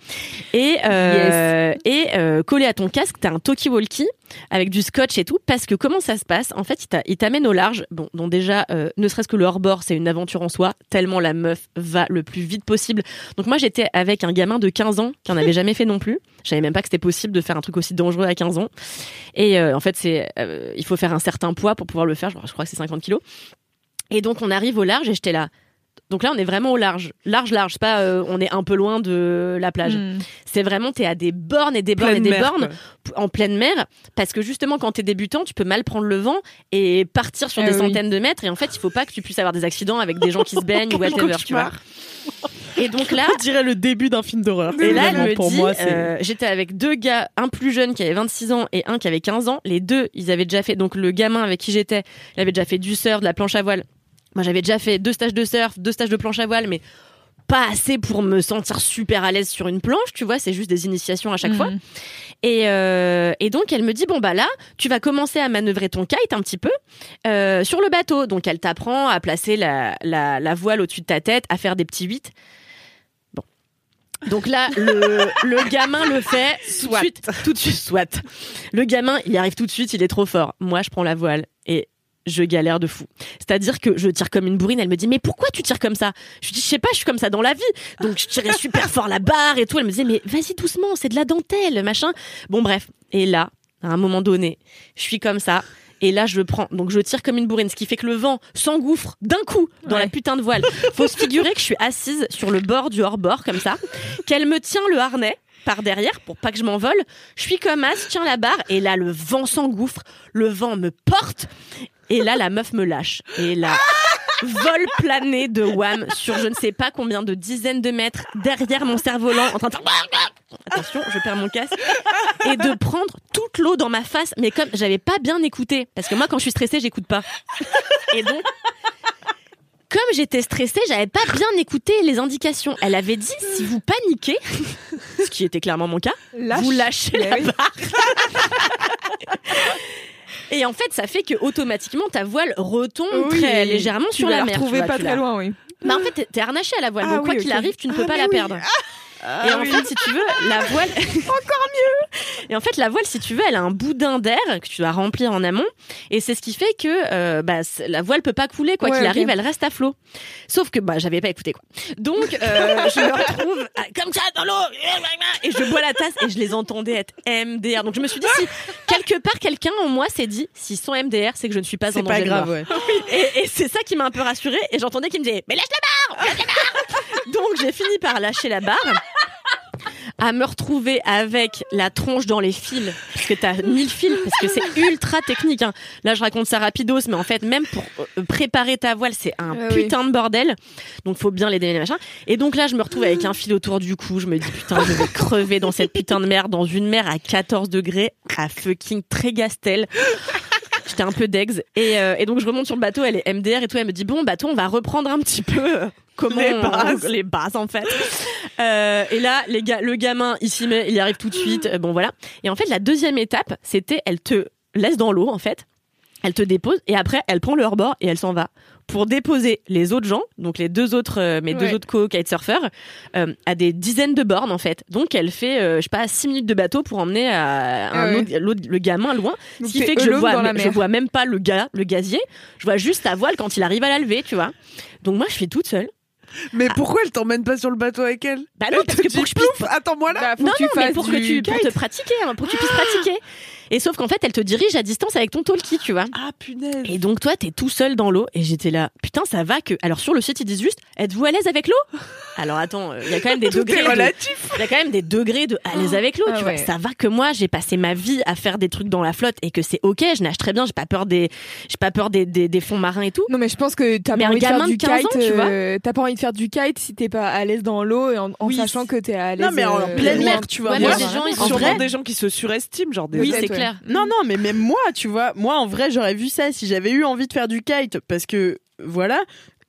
Et, euh, et euh, collé à ton casque, t'as un talkie-walkie avec du scotch et tout. Parce que comment ça se passe? En fait, il t'a- il t'amène au large. Bon, donc déjà, euh, ne serait-ce que le hors-bord, c'est une aventure en soi. Tellement la meuf va le plus vite possible. Donc moi, j'étais avec un gamin de 15 ans qui en avait jamais fait non plus. Je savais même pas que c'était possible de faire un truc aussi dangereux à 15 ans. Et en fait, c'est, il faut faire un certain poids pour pouvoir le faire. Je je crois que c'est 50 kilos. Et donc on arrive au large et j'étais là. Donc là, on est vraiment au large. Large, large. C'est pas, euh, on est un peu loin de la plage. Hmm. C'est vraiment, t'es à des bornes et des bornes Pleine et des mer, bornes en pleine mer. Parce que justement, quand t'es débutant, tu peux mal prendre le vent et partir sur Ah des oui. centaines de mètres. Et en fait, il faut pas que tu puisses avoir des accidents avec des gens qui se baignent ou whatever, tu vois. Et donc là, Je dirais le début d'un film d'horreur. et là, elle me pour dit, moi, euh, j'étais avec deux gars, un plus jeune qui avait 26 ans et un qui avait 15 ans. Les deux, ils avaient déjà fait, donc le gamin avec qui j'étais, il avait déjà fait du surf, de la planche à voile. Moi, j'avais déjà fait deux stages de surf, deux stages de planche à voile, mais pas assez pour me sentir super à l'aise sur une planche, tu vois, c'est juste des initiations à chaque Mhm. fois. Et, euh, et donc elle me dit bon bah là tu vas commencer à manœuvrer ton kite un petit peu euh, sur le bateau. Donc elle t'apprend à placer la, la, la voile au-dessus de ta tête, à faire des petits huit. Bon. Donc là le, le gamin le fait tout de suite, tout de suite soit. Le gamin il arrive tout de suite, il est trop fort. Moi je prends la voile et je galère de fou. C'est-à-dire que je tire comme une bourrine. Elle me dit mais pourquoi tu tires comme ça? Je lui dis je sais pas, je suis comme ça dans la vie. Donc je tirais super fort la barre et tout. Elle me disait mais vas-y doucement, c'est de la dentelle, machin. Bon bref. Et là, à un moment donné, je suis comme ça. Et là, je prends, donc je tire comme une bourrine, ce qui fait que le vent s'engouffre d'un coup dans la putain de voile. Faut se figurer que je suis assise sur le bord du hors-bord, comme ça, qu'elle me tient le harnais par derrière pour pas que je m'envole. Je suis comme as, tiens la barre, et là, le vent s'engouffre, le vent me porte, et là, la meuf me lâche. Et là, vol plané de Wham sur je ne sais pas combien de dizaines de mètres derrière mon cerf-volant en train de attention je perds mon casque. Et de prendre toute l'eau dans ma face mais comme j'avais pas bien écouté. Parce que moi quand je suis stressée j'écoute pas. Et donc comme j'étais stressée, j'avais pas bien écouté les indications. Elle avait dit si vous paniquez, ce qui était clairement mon cas, Lâche. vous lâchez Mais la oui. barre. Et en fait, ça fait que automatiquement ta voile retombe Oui, très légèrement tu sur vas la la mer. tu retrouver vois, pas tu très loin, oui. Bah en fait, t'es- harnaché à la voile, Ah donc quoi oui, qu'il arrive, tu ne peux Ah, pas mais la oui. perdre. Et en fait, si tu veux, la voile. Encore mieux Et en fait, la voile, si tu veux, elle a un boudin d'air que tu dois remplir en amont. Et c'est ce qui fait que euh, bah, la voile peut pas couler, quoi Ouais, qu'il arrive, elle reste à flot. Sauf que bah, j'avais pas écouté, quoi. Donc, euh, je me retrouve à- comme ça dans l'eau, et je bois la tasse, et je les entendais être MDR. Donc, je me suis dit, si quelque part, quelqu'un en moi s'est dit, s'ils sont MDR, c'est que je ne suis pas en C'est danger pas de grave, ouais. Et, et c'est ça qui m'a un peu rassurée. Et j'entendais qu'il me disait Mais Lâche la barre Donc j'ai fini par lâcher la barre. À me retrouver avec la tronche dans les fils, parce que t'as 1000 fils, parce que c'est ultra technique. hein. Là, je raconte ça rapidos, mais en fait, même pour euh, préparer ta voile, c'est un Ah oui. putain de bordel. Donc, faut bien les machin. Et donc là, je me retrouve avec un fil autour du cou. Je me dis, putain, je vais crever dans cette putain de mer, dans une mer à 14 degrés, à fucking Trégastel. J'étais un peu d'ex. Et, euh, et donc, je remonte sur le bateau, elle est MDR et tout. Elle me dit, bon, bateau, on va reprendre un petit peu euh, comment Les on- bases. les bases, en fait. Euh, et là, les gars, le gamin, il s'y met, il arrive tout de suite. Euh, Bon, voilà. Et en fait, la deuxième étape, c'était, elle te laisse dans l'eau, en fait. Elle te dépose et après, elle prend le hors-bord et elle s'en va pour déposer les autres gens, donc les deux autres, euh, mes deux autres co-kitesurfers, euh, à des dizaines de bornes en fait. Donc elle fait, euh, je sais pas, six minutes de bateau pour emmener à Ah un ouais. autre- l'autre- le gamin loin. Donc Ce qui fait que je vois, la je vois même pas le gars, le gazier. Je vois juste ta voile quand il arrive à la lever, tu vois. Donc moi, je fais toute seule. Mais pourquoi elle t'emmène pas sur le bateau avec elle? Bah non, Elle parce que pour que je puisse attends-moi là. Bah, non, que tu non, mais pour que tu pour te pratiquer, hein, pour que tu puisses pratiquer. Et sauf qu'en fait, elle te dirige à distance avec ton talkie, tu vois. Ah punaise. Et donc toi, t'es tout seul dans l'eau et j'étais là. Putain, ça va que. Alors sur le site, ils disent juste, êtes-vous à l'aise avec l'eau? Alors attends, euh, il y a quand même des Tout degrés. de-. Il y a quand même des degrés de à l'aise avec l'eau. Ah tu ouais. vois, ça va que moi, j'ai passé ma vie à faire des trucs dans la flotte et que c'est ok. Je nage très bien. J'ai pas peur des, j'ai pas peur des, des, des fonds marins et tout. Non mais je pense que t'as pas envie de faire du de 15 kite. ans, tu vois. euh, T'as pas envie de faire du kite si t'es pas à l'aise dans l'eau et en, en Oui, sachant que t'es à l'aise. Non, mais en euh, pleine mer, tu vois. Ouais, moi, les gens, ils en sont vrai, des gens qui se surestiment, genre des Oui, Peut-être, c'est ouais. clair. Non, non, mais même moi, tu vois, moi en vrai, j'aurais vu ça si j'avais eu envie de faire du kite, parce que voilà.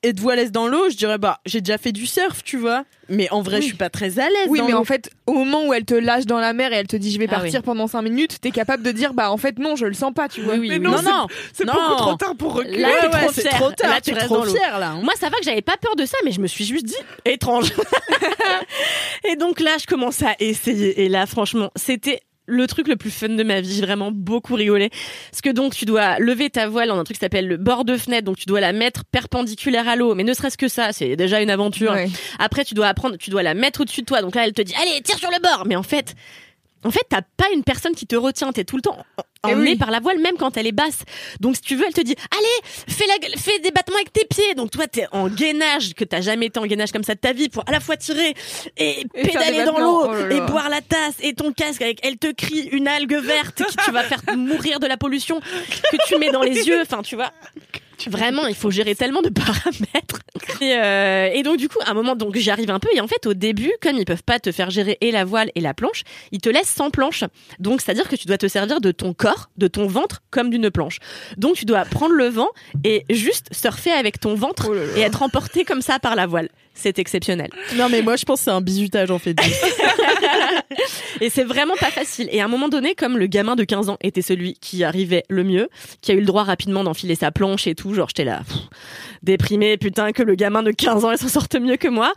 Êtes-vous à l'aise dans l'eau Je dirais, bah, j'ai déjà fait du surf, tu vois. Mais en vrai, Oui. je suis pas très à l'aise. Oui, dans mais en fait, au moment où elle te lâche dans la mer et elle te dit je vais Ah partir oui. pendant 5 minutes, t'es capable de dire bah en fait non, je le sens pas, tu vois. Oui, Mais oui. non, non, c'est- non, C'est non. beaucoup trop tard pour reculer. Là, Ouais, ouais, c'est fier. trop tard. Là, tu restes trop fier là. hein. Moi, ça va que j'avais pas peur de ça, mais je me suis juste dit étrange. et donc là, je commence à essayer. Et là, franchement, c'était le truc le plus fun de ma vie. J'ai vraiment beaucoup rigolé. Parce que donc, tu dois lever ta voile dans un truc qui s'appelle le bord de fenêtre. Donc, tu dois la mettre perpendiculaire à l'eau. Mais ne serait-ce que ça, c'est déjà une aventure. Ouais. Après, tu dois apprendre, tu dois la mettre au-dessus de toi. Donc là, elle te dit, allez, tire sur le bord. Mais en fait, en fait, t'as pas une personne qui te retient. T'es tout le temps Eh emmené oui. par la voile, même quand elle est basse. Donc, si tu veux, elle te dit, allez, fais, la, fais des battements avec tes pieds. Donc, toi, t'es en gainage, que t'as jamais été en gainage comme ça de ta vie pour à la fois tirer et, pédaler dans l'eau Oh et boire la tasse et ton casque avec, elle te crie une algue verte qui tu vas faire mourir de la pollution que tu mets dans les yeux. Enfin, tu vois. Vraiment, il faut gérer tellement de paramètres. Et, euh, et donc du coup, à un moment, donc j'y arrive un peu. Et en fait, au début, comme ils peuvent pas te faire gérer et la voile et la planche, ils te laissent sans planche. Donc c'est-à-dire que tu dois te servir de ton corps, de ton ventre, comme d'une planche. Donc tu dois prendre le vent et juste surfer avec ton ventre Oh là là. et être emporté comme ça par la voile. C'est exceptionnel. Non, mais moi, je pense que c'est un bizutage en fait. Et c'est vraiment pas facile. Et à un moment donné, comme le gamin de 15 ans était celui qui arrivait le mieux, qui a eu le droit rapidement d'enfiler sa planche et tout, genre j'étais là, pff, déprimée, putain, que le gamin de 15 ans il s'en sorte mieux que moi.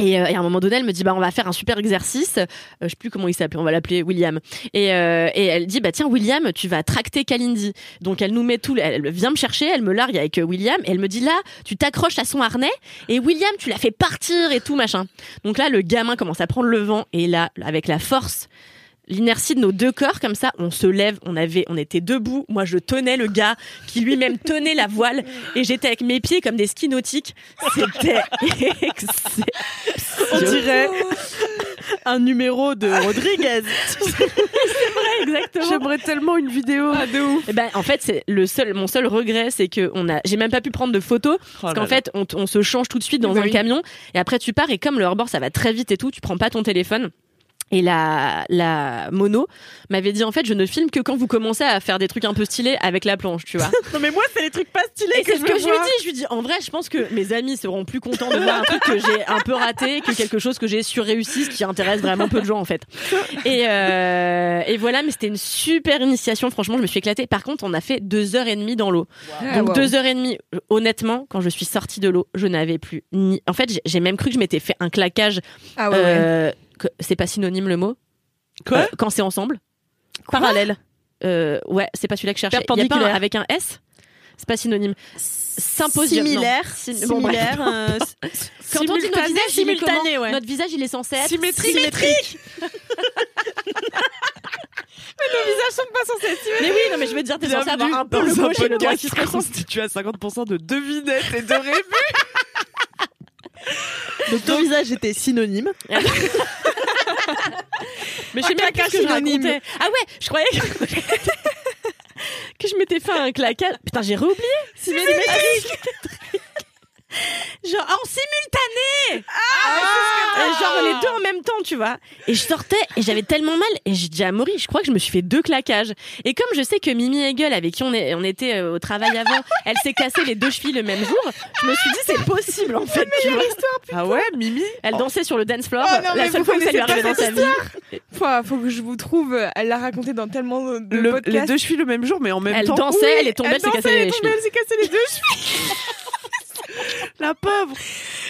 Et, euh, et à un moment donné, elle me dit bah on va faire un super exercice. Euh, je sais plus comment il s'appelle, on va l'appeler William. Et, euh, et elle dit bah tiens William, tu vas tracter Kalindi. Donc elle nous met tout, elle vient me chercher, elle me largue avec euh, William et elle me dit là tu t'accroches à son harnais et William tu la fais partir et tout machin. Donc là le gamin commence à prendre le vent et là avec la force l'inertie de nos deux corps comme ça, on se lève, on avait, on était debout. Moi, je tenais le gars qui lui-même tenait la voile et j'étais avec mes pieds comme des skis nautiques. C'était On dirait un numéro de Rodriguez. exactement. J'aimerais tellement une vidéo. Ah, de ouf. Eh ben, en fait, c'est le seul, mon seul regret, c'est que on a, j'ai même pas pu prendre de photos parce Oh qu'en là fait, on, se change tout de suite dans un camion et après tu pars et comme le hors-bord ça va très vite et tout, tu prends pas ton téléphone. Et la, la mono m'avait dit en fait je ne filme que quand vous commencez à faire des trucs un peu stylés avec la planche, tu vois. non, mais moi, c'est les trucs pas stylés Et que c'est je ce que je lui dis. Je lui dis, en vrai, je pense que mes amis seront plus contents de voir un truc que j'ai un peu raté que quelque chose que j'ai surréussi, ce qui intéresse vraiment peu de gens, en fait. Et, euh, et voilà, mais c'était une super initiation. Franchement, je me suis éclatée. Par contre, on a fait deux heures et demie dans l'eau. Ah, Donc wow. deux heures et demie. Honnêtement, quand je suis sortie de l'eau, je n'avais plus ni. En fait, j'ai- même cru que je m'étais fait un claquage. Ah ouais, euh, C'est pas synonyme le mot. Quoi Euh, Quand c'est ensemble. Parallèle. Euh, ouais, c'est pas celui-là que je cherchais. Il y a pas un Perpendiculaire. avec un S. C'est pas synonyme. Symposium. Similaire, Sim- bon, bref. similaire. euh, Quand on dit notre Simultané, visage, simultané, ouais. Notre visage, il est censé être Symétrique. symétrique. Nos visages sont pas censés être Mais oui, non, mais je veux dire, t'es censé avoir un peu le gauche et le droit qui se ressemblent. constitue à 50% de devinettes et de rêves. Donc, ton visage était synonyme. Mais je sais même ce que je racontais. Ah ouais, je croyais que, que je m'étais fait un claquage. Putain, j'ai réoublié. Symétrique. Genre en simultané. Et genre les deux en même temps, tu vois. Et je sortais et j'avais tellement mal et j'ai dit à Maury, je crois que je me suis fait deux claquages. Et comme je sais que Mimi Hegel, avec qui on, est, on était euh, au travail avant, elle s'est cassée les deux chevilles le même jour, je me suis dit c'est possible en fait. tu vois. Ah ouais, Mimi Elle dansait sur le dance floor, Oh non, mais la seule vous fois où ça lui pas dans sa cette vie. Faut, faut que je vous trouve. euh, Elle l'a raconté dans tellement de Le- podcasts. les deux chevilles le même jour, mais en même Elle temps. dansait, elle est tombée, elle s'est dansait, cassée elle est les tombée. Elle s'est cassé les deux chevilles. La pauvre.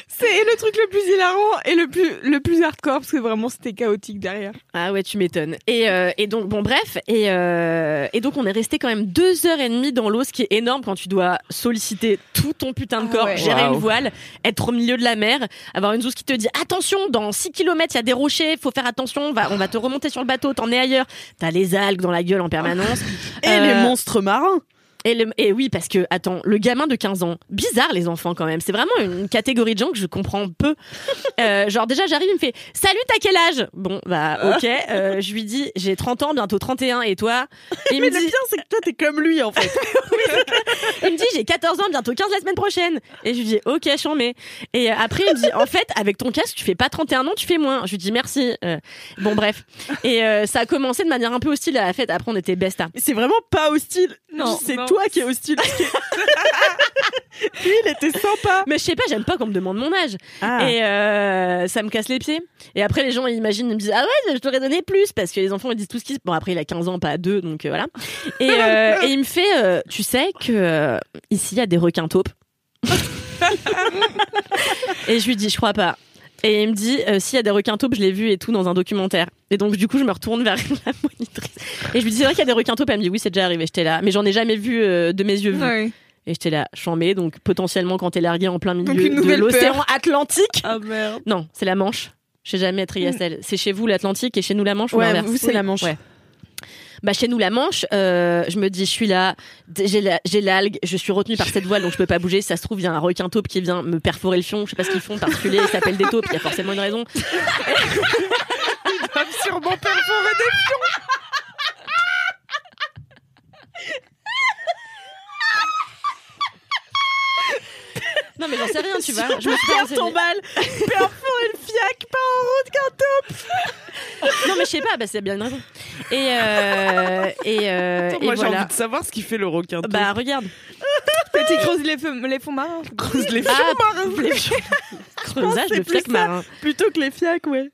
C'est le truc le plus hilarant et le plus le plus hardcore parce que vraiment c'était chaotique derrière. Ah ouais, tu m'étonnes. Et, euh, et donc, bon, bref. Et, euh, et donc, on est resté quand même deux heures et demie dans l'eau, ce qui est énorme quand tu dois solliciter tout ton putain de Ah corps, ouais. gérer une voile, être au milieu de la mer, avoir une zouze qui te dit attention, dans 6 km, il y a des rochers, faut faire attention, on va, on va te remonter sur le bateau, t'en es ailleurs. T'as les algues dans la gueule en permanence. Et Euh, les monstres marins. Et, le- et oui, parce que, attends, le gamin de 15 ans, bizarre les enfants quand même, c'est vraiment une catégorie de gens que je comprends peu. Euh, genre déjà j'arrive, il me fait « Salut, t'as quel âge ?» Bon, bah ok, euh, je lui dis « J'ai 30 ans, bientôt 31, et toi ?» Et il Mais me le dit, pire, c'est que toi, t'es comme lui, en fait. il me dit j'ai 14 ans, bientôt 15 la semaine prochaine. Et je lui dis ok, chambé. Et euh, après il me dit en fait avec ton casque tu fais pas 31 ans, tu fais moins. Je lui dis merci. Euh, bon bref. Et euh, ça a commencé de manière un peu hostile à la fête. Après on était besta. C'est vraiment pas hostile. Non, c'est non. Toi qui es hostile. Lui, il était sympa. Mais je sais pas, j'aime pas qu'on me demande mon âge. Ah. Et euh, ça me casse les pieds. Et après les gens ils imaginent, ils me disent ah ouais je t'aurais donné plus parce que les enfants ils disent tout ce qu'ils bon après il a 15 ans pas 2 donc euh, voilà. Et, euh, et il me fait euh, tu sais que euh, ici il y a des requins taupes. et je lui dis je crois pas. Et il me dit euh, s'il y a des requins taupes je l'ai vu et tout dans un documentaire. Et donc du coup je me retourne vers la monitrice et je lui dis c'est vrai qu'il y a des requins taupes. Elle me dit oui c'est déjà arrivé j'étais là mais j'en ai jamais vu euh, de mes yeux vus. Ouais. Et j'étais là, chambé, donc potentiellement quand t'es largué en plein milieu de l'océan. Atlantique. Ah merde. Non, c'est la Manche. Je sais jamais être ISL. C'est chez vous l'Atlantique et chez nous la Manche ou Ouais, l'inverse? vous, c'est la Manche. Ouais. Bah chez nous la Manche, euh, je me dis je suis là, j'ai la- j'ai l'algue, je suis retenue par cette voile donc je peux pas bouger. Ça se trouve il y a un requin taupe qui vient me perforer le fion, je sais pas ce qu'ils font particulier, ils s'appellent des taupes, il y a forcément une raison. Ils doivent sûrement perforer des fions. Non mais j'en sais rien, tu vois. Je me Perds ton bal, perforer le fiac, pas en route qu'un top. Non mais je sais pas, bah c'est bien une raison. Et euh, et, euh, Attends, et moi j'ai envie de savoir ce qui fait le requin. taupe. Bah regarde. Petit creuse les, feux- les fonds marins. creuse les Ah, fions. les. Creusage de plus fleck ça. marin. Plutôt que les fiacs, ouais.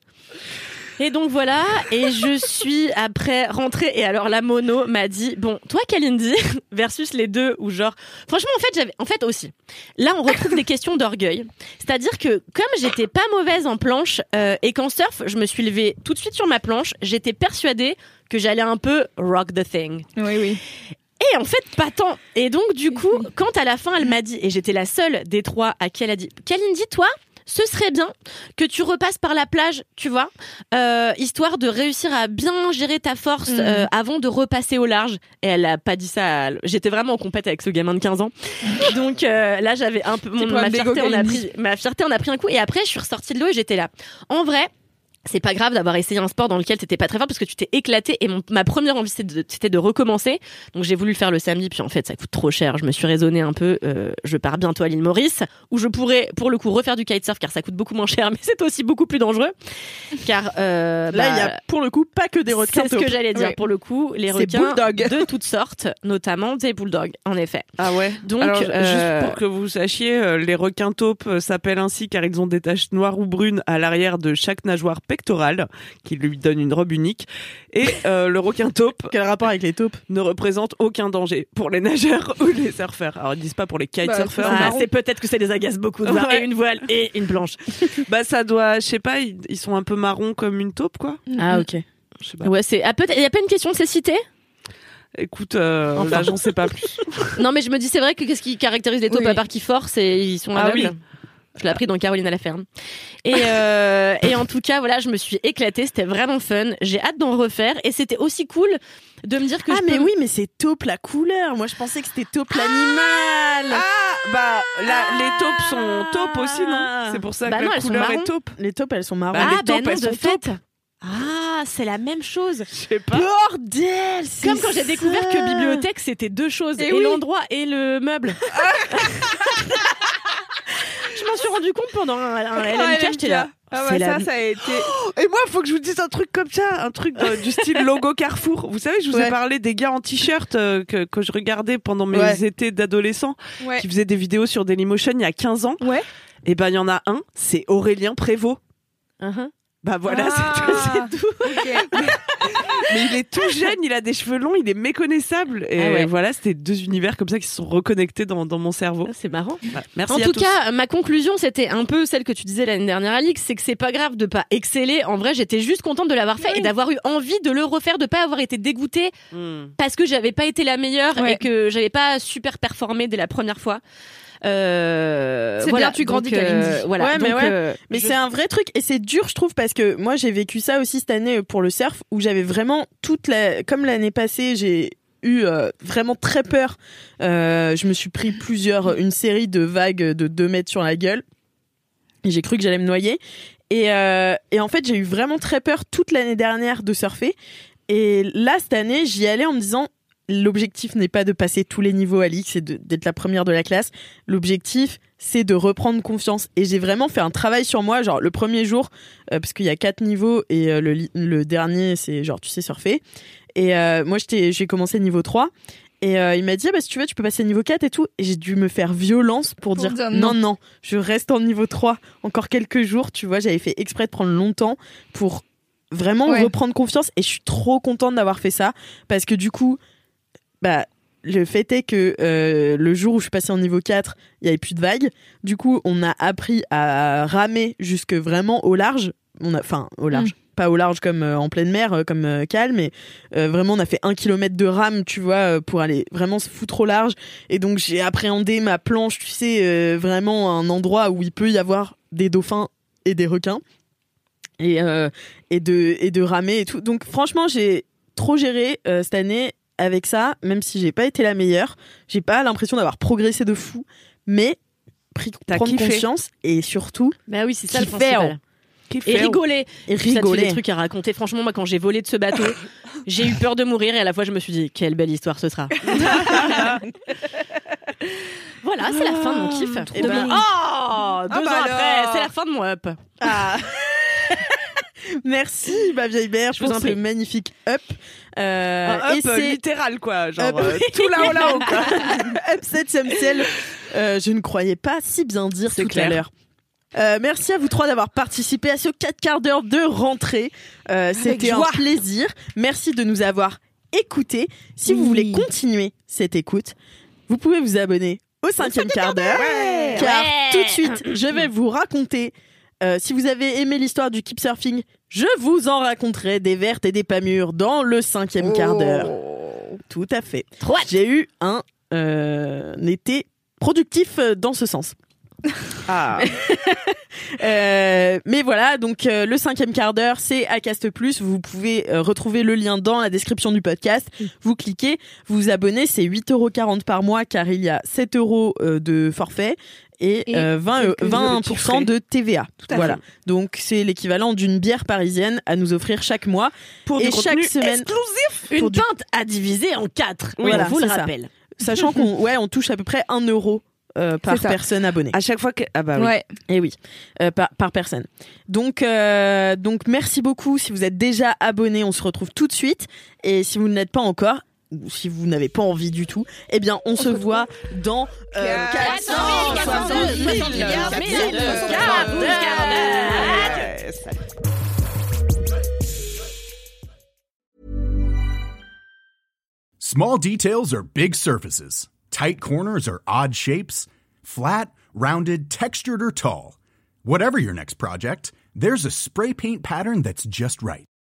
Et donc voilà, et je suis après rentrée et alors la mono m'a dit bon, toi Kalindi versus les deux ou genre franchement en fait j'avais en fait aussi. Là on retrouve des questions d'orgueil. C'est-à-dire que comme j'étais pas mauvaise en planche euh, et qu'en surf, je me suis levée tout de suite sur ma planche, j'étais persuadée que j'allais un peu rock the thing. Oui, oui. Et en fait, pas tant. Et donc, du coup, quand à la fin, elle m'a dit, et j'étais la seule des trois à qui elle a dit, Kalindi, toi, ce serait bien que tu repasses par la plage, tu vois, euh, histoire de réussir à bien gérer ta force Mhm. euh, avant de repasser au large. Et elle a pas dit ça. à- J'étais vraiment en compète avec ce gamin de 15 ans. Donc euh, là, j'avais un peu mon, ma fierté, on a pris, ma fierté, on a pris un coup. Et après, je suis ressortie de l'eau et j'étais là. En vrai. C'est pas grave d'avoir essayé un sport dans lequel t'étais pas très fort parce que tu t'es éclaté et mon, ma première envie c'était de, recommencer. Donc j'ai voulu le faire le samedi puis en fait ça coûte trop cher. Je me suis raisonné un peu. euh, je pars bientôt à l'île Maurice où je pourrais pour le coup refaire du kitesurf car ça coûte beaucoup moins cher mais c'est aussi beaucoup plus dangereux car euh, Là, il y bah, a pour le coup pas que des requins c'est ce que j'allais dire pour le coup les requins de toutes sortes notamment des bulldogs en effet. Ah ouais. Donc, Alors, euh, juste pour que vous sachiez, les requins taupes s'appellent ainsi car ils ont des taches noires ou brunes à l'arrière de chaque nageoire pectorale, qui lui donne une robe unique. Et euh, le requin taupe Quel rapport avec les taupes? ne représente aucun danger pour les nageurs ou les surfeurs. Alors ils disent pas pour les kitesurfers. Ah, mais- c'est peut-être que ça les agace beaucoup de voir Ouais. et une voile et une planche. bah ça doit, je sais pas, ils, ils sont un peu marrons comme une taupe quoi. Ah ok. Je sais pas. Ouais, c'est ah, peut-être il y a pas une question de cécité? Écoute, euh, Enfin. là j'en sais pas plus. Non, mais je me dis, c'est vrai que qu'est-ce qui caractérise les taupes Oui. à part qu'ils forcent et ils sont Ah aveugles? oui. Je l'ai appris dans Caroline à la ferme. Et, euh, et en tout cas, voilà, je me suis éclatée. C'était vraiment fun. J'ai hâte d'en refaire. Et c'était aussi cool de me dire que Ah, je mais peux- oui, mais c'est taupe la couleur. Moi, je pensais que c'était taupe l'animal. Ah bah là, les taupes sont taupes aussi non? C'est pour ça Bah que non, la couleur marron. est taupe. Les taupes, elles sont marron. Bah, Ah, les bah taupes, non, elles de sont fait. Ah, c'est la même chose. Je sais pas. Bordel Comme quand j'ai découvert que bibliothèque, c'était deux choses. Et oui. l'endroit et le meuble. je m'en suis rendu compte pendant un, un LMK, j'étais là. Ah la ça, vie. ça a été. Et moi, il faut que je vous dise un truc comme ça, un truc de- du style logo Carrefour. Vous savez, je vous ai parlé des gars en t-shirt euh, que, que je regardais pendant mes Ouais. étés d'adolescent, Ouais. qui faisaient des vidéos sur Dailymotion il y a 15 ans. Ouais. Et ben, il y en a un, c'est Aurélien Prévost. Uh-huh. Bah voilà, Ah. c'est tout, c'est tout. Ok. Mais il est tout jeune, il a des cheveux longs, il est méconnaissable. Et Ah ouais. voilà, c'était deux univers comme ça qui se sont reconnectés dans, dans mon cerveau. Ah, C'est marrant. Bah, merci en à tout tous. cas, ma conclusion, c'était un peu celle que tu disais l'année dernière, Alix, c'est que c'est pas grave de pas exceller. En vrai, j'étais juste contente de l'avoir fait et d'avoir eu envie de le refaire, de pas avoir été dégoûtée Hmm. parce que j'avais pas été la meilleure Ouais. et que j'avais pas super performé dès la première fois. Euh, C'est voilà, bien, tu grandis, donc, euh, voilà, Ouais, mais donc, ouais. euh, Mais je- c'est un vrai truc et c'est dur, je trouve, parce que moi j'ai vécu ça aussi cette année euh, pour le surf où j'avais vraiment toute la, comme l'année passée, j'ai eu euh, vraiment très peur. Je me suis pris plusieurs, une série de vagues de 2 mètres sur la gueule. Et J'ai cru que j'allais me noyer. Et, et en fait, j'ai eu vraiment très peur toute l'année dernière de surfer. Et là, cette année, j'y allais en me disant, l'objectif n'est pas de passer tous les niveaux à l'X et d'être la première de la classe. L'objectif, c'est de reprendre confiance. Et j'ai vraiment fait un travail sur moi, genre le premier jour, euh, parce qu'il y a quatre niveaux et euh, le, dernier, c'est genre, tu sais surfer. Et euh, moi, j'ai commencé niveau 3. Et euh, il m'a dit, ah bah, si tu veux, tu peux passer niveau 4 et tout. Et j'ai dû me faire violence pour, Pour dire, dire non, non. non, je reste en niveau 3 encore quelques jours. Tu vois, j'avais fait exprès de prendre longtemps pour vraiment Ouais. reprendre confiance. Et je suis trop contente d'avoir fait ça. Parce que du coup, bah, le fait est que euh, le jour où je suis passée en niveau 4, il y avait plus de vagues. Du coup, on a appris à ramer jusque vraiment au large. On a, enfin, au large. Pas au large comme euh, en pleine mer, euh, comme calme, mais vraiment on a fait un kilomètre de rame, tu vois, pour aller vraiment se foutre au large. Et donc j'ai appréhendé ma planche, tu sais, vraiment un endroit où il peut y avoir des dauphins et des requins et et de et de ramer et tout. Donc franchement j'ai trop géré cette année avec ça, même si j'ai pas été la meilleure. J'ai pas l'impression d'avoir progressé de fou, mais pris prendre kiffé. conscience et surtout bah oui, c'est ça le Kiffer. principal. Kiffé. Et rigoler. et Puis ça te fait des rigoler. trucs à raconter. Franchement, moi, quand j'ai volé de ce bateau, j'ai eu peur de mourir et à la fois, je me suis dit, quelle belle histoire ce sera. voilà, c'est la fin de mon kiff. Et De ben- Oh Deux Ah bah ans après, alors. c'est la fin de mon up. Ah. Merci ma vieille mère Je ce prie. magnifique up. Euh, Un et up c'est littéral, quoi. Genre, Up. euh, tout là-haut, là-haut, quoi. up 7 ciel. Euh, je ne croyais pas si bien dire tout clair. à l'heure. Euh, merci à vous trois d'avoir participé à ce 4 quarts d'heure de rentrée. Euh, C'était un plaisir. Merci de nous avoir écoutés. Si vous voulez continuer cette écoute, vous pouvez vous abonner au cinquième quart d'heure. Car Ouais. tout de suite, je vais vous raconter. Euh, si vous avez aimé l'histoire du keep surfing, je vous en raconterai des vertes et des pas mûres dans le cinquième quart d'heure. Tout à fait. J'ai eu un, euh, un été productif euh, dans ce sens. Ah. Euh, mais voilà, donc euh, le cinquième quart d'heure, c'est Acast Plus. Vous pouvez euh, retrouver le lien dans la description du podcast. Vous cliquez, vous vous abonnez, c'est 8,40€ par mois car il y a 7 euros de forfait et, Et euh, 20, quelques 20% petits frais. de TVA. à voilà. Donc c'est l'équivalent d'une bière parisienne à nous offrir chaque mois. Pour Et du chaque semaine- exclusif. Une du- pinte à diviser en quatre. Oui, on vous le rappelle. Sachant qu'on ouais, on touche à peu près 1 euro euh, par personne abonnée. À chaque fois que. Ah bah oui. Ouais. Et oui, euh, par, par personne. Donc, euh, donc merci beaucoup. Si vous êtes déjà abonné, on se retrouve tout de suite. Et si vous ne l'êtes pas encore, ou si vous n'avez pas envie du tout, eh bien, on, se voit dans euh, 470 milliards de quarts d'heure. Ouais, ça- Small details are big surfaces. Tight corners are odd shapes. Flat, rounded, textured, or tall. Whatever your next project, there's a spray paint pattern that's just right.